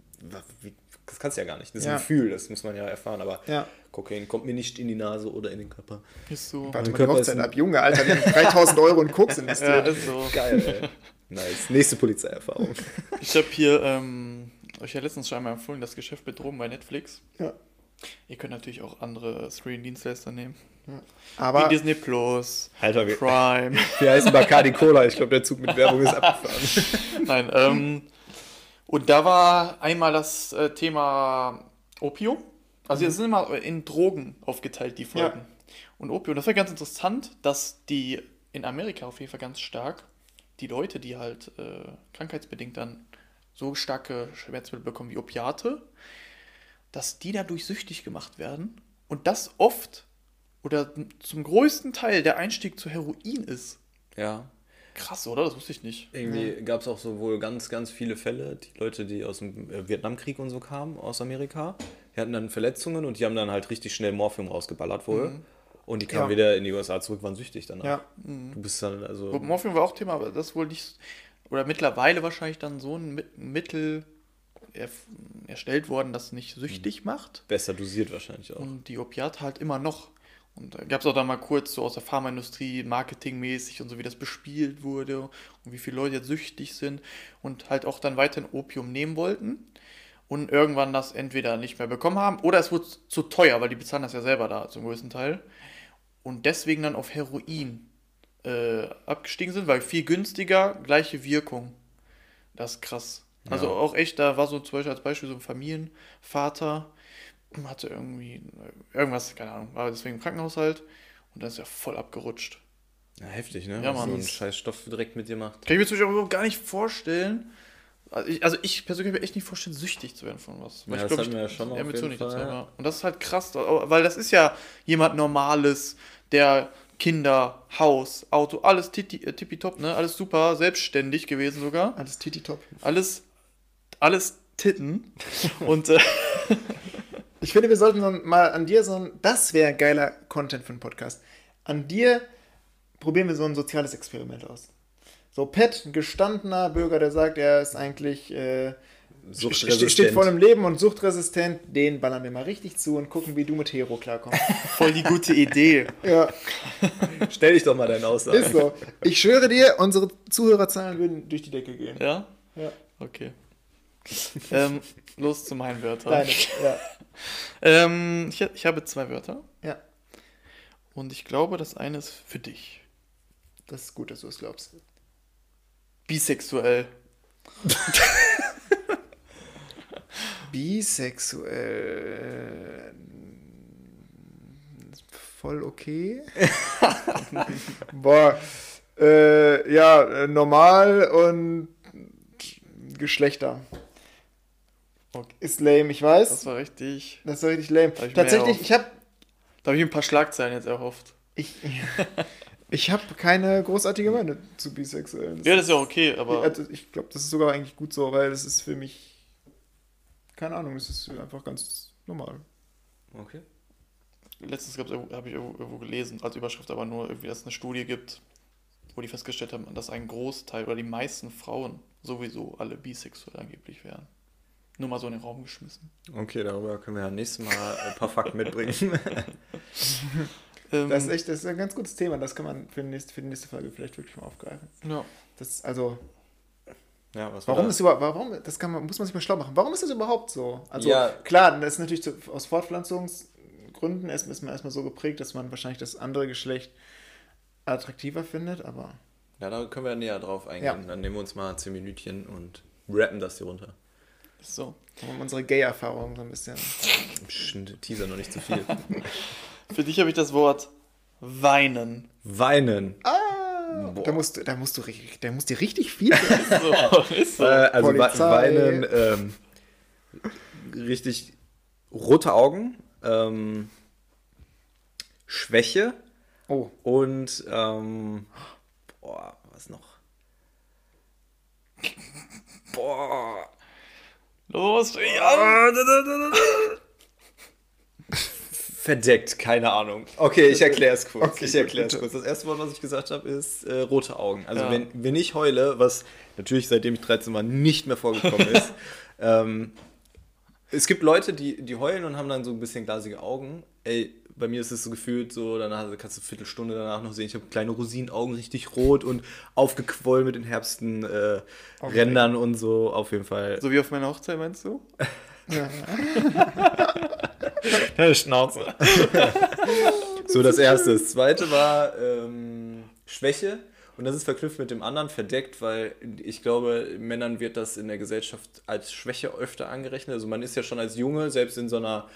das kannst du ja gar nicht. Das ist Ja. ein Gefühl, das muss man ja erfahren. Aber Ja. Kokain kommt mir nicht in die Nase oder in den Körper. Ist so. Warte mal, Körper Hochzeit ein- ab, Junge, Alter, die haben 3000 Euro in Koks Ja, investiert. ist so. Geil, ey. Nice. Nächste Polizeierfahrung. Ich habe hier ähm, euch ja letztens schon einmal empfohlen, das Geschäft mit Drogen bei Netflix. Ja. Ihr könnt natürlich auch andere Streaming-Dienstleister nehmen. Aber Wie Disney Plus, Alter, wir, Prime. wir heißen Bacardi Cola. Ich glaube, der Zug mit Werbung ist abgefahren. Nein, ähm, und da war einmal das äh, Thema Opium. Also Mhm. es sind immer in Drogen aufgeteilt, die Folgen. Und Opium, das war ganz interessant, dass die in Amerika auf jeden Fall ganz stark, die Leute, die halt äh, krankheitsbedingt dann so starke Schmerzmittel bekommen wie Opiate, dass die dadurch süchtig gemacht werden und das oft oder zum größten Teil der Einstieg zu Heroin ist. Ja. Krass, oder? Das wusste ich nicht. Irgendwie gab es auch so wohl ganz, ganz viele Fälle, die Leute, die aus dem äh, Vietnamkrieg und so kamen, aus Amerika, die hatten dann Verletzungen und die haben dann halt richtig schnell Morphium rausgeballert wohl. Und die kamen Ja. wieder in die USA zurück, waren süchtig danach. Ja. Du bist dann also. Morphium war auch Thema, aber das wohl nicht, oder mittlerweile wahrscheinlich dann so ein Mi- Mittel erstellt worden, das nicht süchtig macht. besser dosiert wahrscheinlich auch. Und die Opiate halt immer noch. Und da gab es auch dann mal kurz so aus der Pharmaindustrie, marketingmäßig und so, wie das bespielt wurde und wie viele Leute jetzt süchtig sind und halt auch dann weiterhin Opium nehmen wollten und irgendwann das entweder nicht mehr bekommen haben oder es wurde zu teuer, weil die bezahlen das ja selber da zum größten Teil und deswegen dann auf Heroin äh, abgestiegen sind, weil viel günstiger, gleiche Wirkung. Das ist krass. Also Ja. auch echt, da war so zum Beispiel als Beispiel so ein Familienvater, hatte irgendwie irgendwas, keine Ahnung, war deswegen im Krankenhaus halt und dann ist er voll abgerutscht. Ja, heftig, ne? Ja, Was Mann. so ein scheiß Stoff direkt mit dir macht. Kann ich mir zum Beispiel überhaupt gar nicht vorstellen. Also ich, also ich persönlich kann mir echt nicht vorstellen, süchtig zu werden von was. Ja, das glaub, hatten wir ja schon eher auf mit jeden so nicht Fall, ja. ja. Und das ist halt krass, weil das ist ja jemand Normales, der Kinder, Haus, Auto, alles titi- äh, tippitopp, ne? Alles super, selbstständig gewesen sogar. Alles Titi top. Alles, alles Titten. Und äh, Ich finde, wir sollten mal an dir so ein, das wäre geiler Content für einen Podcast. An dir probieren wir so ein soziales Experiment aus. So, Pat, ein gestandener Bürger, der sagt, er ist eigentlich, äh, Suchtresistent. steht vor einem Leben und suchtresistent, den ballern wir mal richtig zu und gucken, wie du mit Hero klarkommst. voll die gute Idee. ja, Stell dich doch mal deine Aussage. ist so. Ich schwöre dir, unsere Zuhörerzahlen würden durch die Decke gehen. Ja? Ja. Okay. ähm, los zu meinen Wörtern. Deine, ja. Ähm, ich, ich habe zwei Wörter. ja, Und ich glaube, das eine ist für dich. das ist gut, dass du es glaubst. Bisexuell. Bisexuell. Voll okay. Boah. Äh, ja, normal und Geschlechter. Okay. Ist lame, ich weiß. Das war richtig. Das ist richtig lame. Hab ich Tatsächlich, ich habe Da habe ich ein paar Schlagzeilen jetzt erhofft. ich, ich habe keine großartige Meinung zu Bisexuellen. Ja, das ist ja okay, aber also ich glaube, das ist sogar eigentlich gut so, weil das ist für mich keine Ahnung, es ist einfach ganz normal. Okay. letztens habe ich irgendwo, irgendwo gelesen, als Überschrift aber nur irgendwie, dass es eine Studie gibt, wo die festgestellt haben, dass ein Großteil oder die meisten Frauen sowieso alle bisexuell angeblich wären. Nur mal so in den Raum geschmissen. Okay, darüber können wir ja nächstes Mal ein paar Fakten mitbringen. Ähm, Das ist echt, das ist ein ganz gutes Thema, das kann man für die nächste, für die nächste Folge vielleicht wirklich mal aufgreifen. ja. Das, also, ja, was warum war ist überhaupt, warum, das kann man, muss man sich mal schlau machen. Warum ist das überhaupt so? Also, Ja. klar, das ist natürlich zu, aus Fortpflanzungsgründen erstmal ist man erstmal so geprägt, dass man wahrscheinlich das andere Geschlecht attraktiver findet, aber Ja, da können wir näher drauf eingehen. Ja. Dann nehmen wir uns mal 10 Minütchen und rappen das hier runter. So. um unsere Gay-Erfahrung so ein bisschen. Psch, Teaser noch nicht zu viel. Für dich habe ich das Wort weinen. Weinen. Ah, Boah. da musst du, da musst du, richtig- da musst dir richtig viel. So, ist Äh, also Polizei. weinen, ähm, richtig rote Augen, ähm, Schwäche oh, und ähm, boah, was noch? Boah. Los, ja. Verdeckt, keine Ahnung. Okay, ich erkläre es kurz. Okay, ich erkläre es kurz. Das erste Wort, was ich gesagt habe, ist äh, rote Augen. Also Ja. wenn, wenn ich heule, was natürlich seitdem ich 13 war nicht mehr vorgekommen ist, ähm, es gibt Leute, die, die heulen und haben dann so ein bisschen glasige Augen. Ey, bei mir ist es so gefühlt so, danach kannst du eine Viertelstunde danach noch sehen, ich habe kleine Rosinenaugen, richtig rot und aufgequollen mit den herbsten äh, Rändern und so, auf jeden Fall. So wie auf meiner Hochzeit, meinst du? Deine Schnauze. so, das erste. Das zweite war ähm, Schwäche. Und das ist verknüpft mit dem anderen verdeckt, weil ich glaube, Männern wird das in der Gesellschaft als Schwäche öfter angerechnet. Also man ist ja schon als Junge, selbst in so einer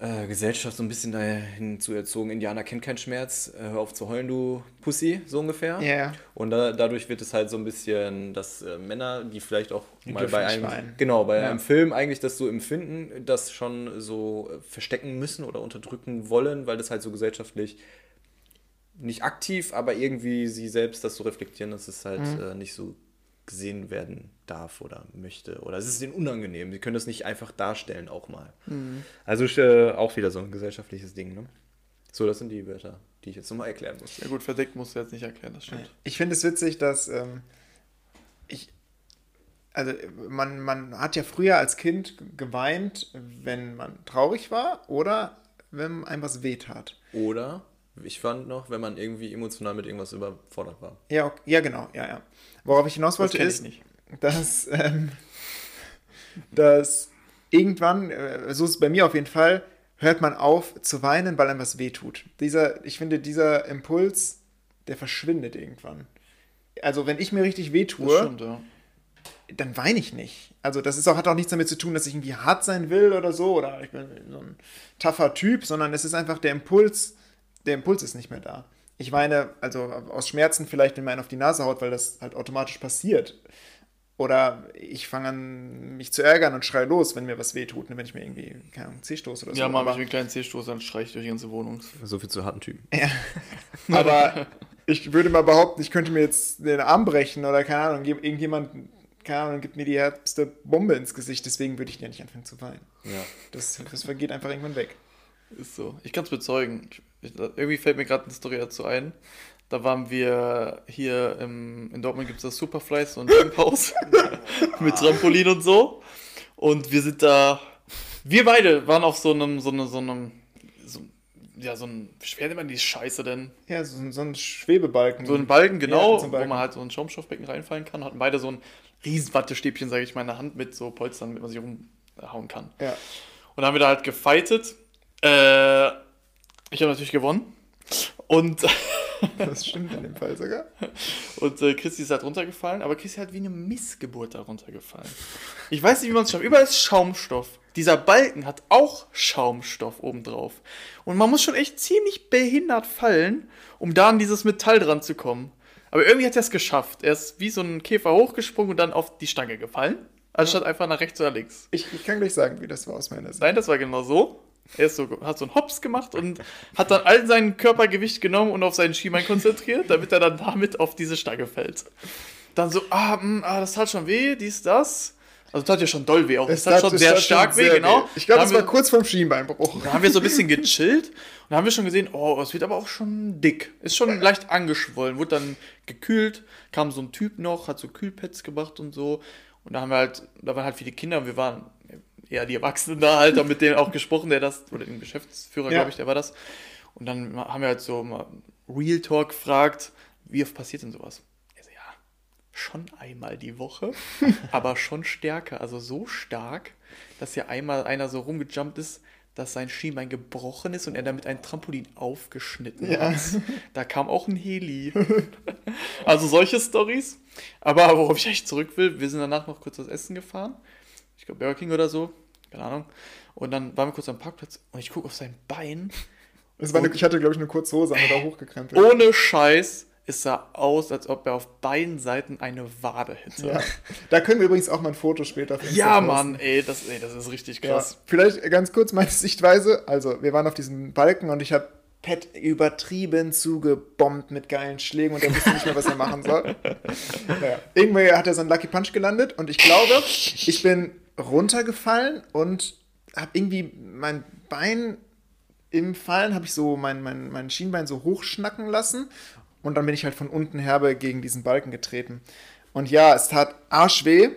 äh, Gesellschaft so ein bisschen dahin zu erzogen, Indianer kennt keinen Schmerz, äh, hör auf zu heulen, du Pussy, so ungefähr. Ja. Und da, dadurch wird es halt so ein bisschen, dass äh, Männer, die vielleicht auch mal dürfen bei einem, genau, bei Ja. einem Film eigentlich das so empfinden, das schon so äh, verstecken müssen oder unterdrücken wollen, weil das halt so gesellschaftlich nicht aktiv, aber irgendwie sie selbst das so reflektieren, dass es halt Mhm. äh, nicht so gesehen werden darf oder möchte. Oder es ist ihnen unangenehm. Sie können das nicht einfach darstellen, auch mal. Mhm. Also äh, auch wieder so ein gesellschaftliches Ding, ne? So, das sind die Wörter, die ich jetzt nochmal erklären muss. Ja gut, verdeckt musst du jetzt nicht erklären, das stimmt. Ich finde es witzig, dass ähm, ich, also man, man hat ja früher als Kind geweint, wenn man traurig war oder wenn einem was wehtat. Oder, ich fand noch, wenn man irgendwie emotional mit irgendwas überfordert war. Ja, ok- ja, genau, ja, ja. Worauf ich hinaus Das wollte ich ist, nicht. dass, ähm, dass irgendwann, äh, so ist es bei mir auf jeden Fall, hört man auf zu weinen, weil einem was wehtut. Dieser, ich finde, dieser Impuls, der verschwindet irgendwann. Also wenn ich mir richtig Das wehtue, stimmt, ja. dann weine ich nicht. Also das ist auch, hat auch nichts damit zu tun, dass ich irgendwie hart sein will oder so oder ich bin so ein tougher Typ, sondern es ist einfach der Impuls, der Impuls ist nicht mehr da. Ich weine also aus Schmerzen vielleicht, wenn mir einen auf die Nase haut, weil das halt automatisch passiert. Oder ich fange an, mich zu ärgern und schreie los, wenn mir was wehtut, ne, wenn ich mir irgendwie, keine Ahnung, C stoße oder so. Ja, mal habe ich einen kleinen C-Stoß, dann streich ich durch die ganze Wohnung. So viel zu harten Typen. aber ich würde mal behaupten, ich könnte mir jetzt den Arm brechen oder keine Ahnung, irgendjemand, keine Ahnung, gibt mir die härteste Bombe ins Gesicht, deswegen würde ich ja nicht anfangen zu weinen. Ja. Das, das vergeht einfach irgendwann weg. Ist so. Ich kann es bezeugen. Ich, ich, irgendwie fällt mir gerade eine Story dazu ein. Da waren wir hier im, in Dortmund gibt es das Superfly, so ein Jumphaus mit Trampolin und so. Und wir sind da, wir beide waren auf so einem, so einem, so einem, so, ja, so ein, wie schwer nennt man die Scheiße denn? Ja, so, so ein Schwebebalken. So ein Balken, genau, Ja, ein Balken. wo man halt so ein Schaumstoffbecken reinfallen kann. Hatten beide so ein riesen Wattestäbchen, sage ich mal, in der Hand mit so Polstern, mit man sich rumhauen kann. Ja. Und dann haben wir da halt gefightet. Äh, ich habe natürlich gewonnen. Und, Das stimmt in dem Fall sogar. und äh, Christi ist halt runtergefallen, aber Christi hat wie eine Missgeburt da runtergefallen. Ich weiß nicht, wie man es schafft. Überall ist Schaumstoff. Dieser Balken hat auch Schaumstoff obendrauf. Und man muss schon echt ziemlich behindert fallen, um da an dieses Metall dran zu kommen. Aber irgendwie hat er es geschafft. Er ist wie so ein Käfer hochgesprungen und dann auf die Stange gefallen. Anstatt einfach nach rechts oder links. Ich, ich kann gleich sagen, wie das war aus meiner Sicht. Nein, das war genau so. Er ist so, hat so einen Hops gemacht und hat dann all sein Körpergewicht genommen und auf seinen Schienbein konzentriert, damit er dann damit auf diese Stange fällt. Dann so, ah, mh, ah das tat schon weh, dies, das. Also tat ja schon doll weh, auch. Es tat tat- schon sehr stark weh, genau. Ich glaube, es war kurz vorm Schienbeinbruch. da haben wir so ein bisschen gechillt und da haben wir schon gesehen, oh, es wird aber auch schon dick. Ist schon leicht angeschwollen, wurde dann gekühlt, kam so ein Typ noch, hat so Kühlpads gemacht und so. Und da haben wir halt, da waren halt viele Kinder und wir waren eher die Erwachsenen da halt, mit denen auch gesprochen, der das, oder den Geschäftsführer, Ja. glaube ich, der war das. Und dann haben wir halt so mal Real Talk gefragt, wie oft passiert denn sowas? Er so, ja, schon einmal die Woche, aber schon stärker. Also so stark, dass ja einmal einer so rumgejumpt ist, dass sein Schienbein gebrochen ist und er damit ein Trampolin aufgeschnitten Ja. hat. Da kam auch ein Heli. also solche Stories. Aber worauf ich echt zurück will, wir sind danach noch kurz was essen gefahren. Glaube Burger King oder so. Keine Ahnung. Und dann waren wir kurz am Parkplatz und ich gucke auf sein Bein. Eine, ich hatte, glaube ich, eine kurze Hose an oder hochgekrempelt. Ohne Scheiß. Es sah aus, als ob er auf beiden Seiten eine Wade hätte. Ja. Da können wir übrigens auch mal ein Foto später Insta Ja. Mann, ey das, ey, das ist richtig Ja. krass. Vielleicht ganz kurz meine Sichtweise. Also, wir waren auf diesem Balken und ich habe Pat übertrieben zugebombt mit geilen Schlägen und er wusste nicht mehr, was er machen soll. Naja. Irgendwann hat er so einen Lucky Punch gelandet und ich glaube, ich bin runtergefallen und habe irgendwie mein Bein im Fallen, habe ich so mein, mein, mein Schienbein so hochschnacken lassen und dann bin ich halt von unten herbe gegen diesen Balken getreten. Und ja, es tat arschweh.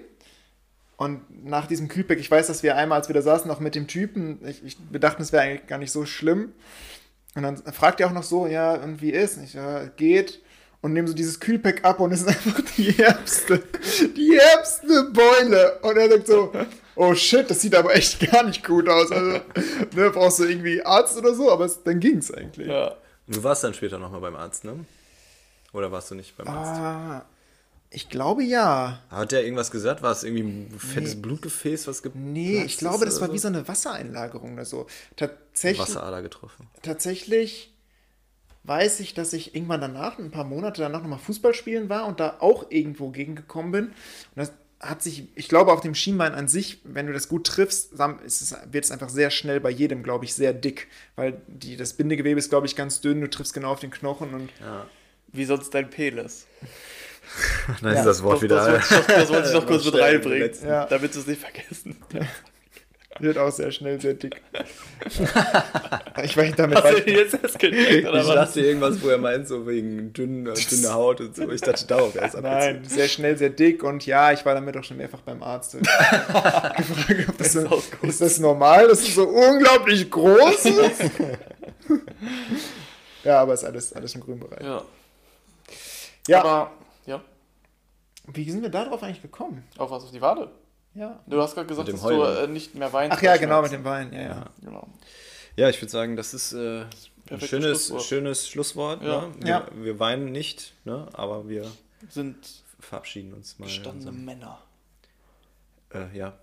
Und nach diesem Kühlpack, ich weiß, dass wir einmal, als wir da saßen, noch mit dem Typen, ich, ich, wir dachten, es wäre eigentlich gar nicht so schlimm. Und dann fragt er auch noch so, ja, und wie ist? Und ich, ja, geht. Und nehme so dieses Kühlpack ab und es ist einfach die herbste, die herbste Beule. Und er sagt so, oh shit, das sieht aber echt gar nicht gut aus. Also, ne, brauchst du irgendwie Arzt oder so, aber es, dann ging's eigentlich. Ja. Und du warst dann später nochmal beim Arzt, ne? Oder warst du nicht beim Arzt? Ah, ich glaube ja. Hat der irgendwas gesagt? War es irgendwie ein fettes Blutgefäß, was geplatzt Nee, ich glaube, das war oder wie so eine Wassereinlagerung oder so. Tatsächlich, Wasserader getroffen. tatsächlich weiß ich, dass ich irgendwann danach, ein paar Monate danach nochmal Fußball spielen war und da auch irgendwo gegengekommen bin. Und das hat sich, ich glaube, auf dem Schienbein an sich, wenn du das gut triffst, sam- ist es, wird es einfach sehr schnell bei jedem, glaube ich, sehr dick. Weil die, das Bindegewebe ist, glaube ich, ganz dünn, du triffst genau auf den Knochen und Ja. Wie sonst dein Penis. Dann Ja, ist das Wort das, wieder. das, wollte ich noch, das wollte ich noch kurz mit reinbringen. Ja. damit du es nicht vergessen. wird auch sehr schnell sehr dick. ich weiß damit Hast du jetzt erst gecheckt, oder Ich was? dachte irgendwas, wo er meint, so wegen dünn, äh, dünne Haut und so. Ich dachte darauf erst Nein, sehr schnell, sehr dick und ja, ich war damit auch schon mehrfach beim Arzt. gefragt, ob das, so, ist ist das normal, dass es so unglaublich groß ist? ja, aber ist alles, alles im grünen Bereich. Ja. Ja, Aber, ja, wie sind wir darauf eigentlich gekommen? auf was auf die Wade. Ja. Du hast gerade gesagt, dass Heulen. du äh, nicht mehr weinst. Ach ja, genau, mit dem Wein, ja, ja. Genau. Ja, ich würde sagen, das ist äh, ein schönes Schlusswort. schönes Schlusswort. Ja. Ne? Wir, Ja. wir weinen nicht, ne? aber wir Sind verabschieden uns mal. gestandene Männer. Äh, ja.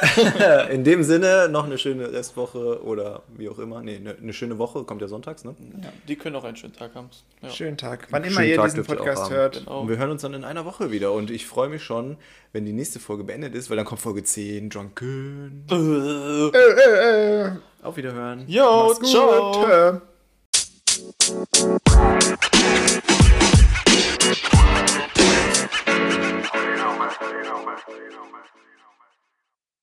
In dem Sinne noch eine schöne Restwoche oder wie auch immer. Nee, eine, eine schöne Woche kommt ja sonntags, ne? Ja, die können auch einen schönen Tag haben. Ja. Schönen Tag. Wann immer schönen ihr Tag diesen Podcast hört. Genau. Und wir hören uns dann in einer Woche wieder. Und ich freue mich schon, wenn die nächste Folge beendet ist, weil dann kommt Folge 10, Drunken. Äh äh äh. äh, äh, äh. Auf Wiederhören. Jo, Mach's gut. ciao. Tschö.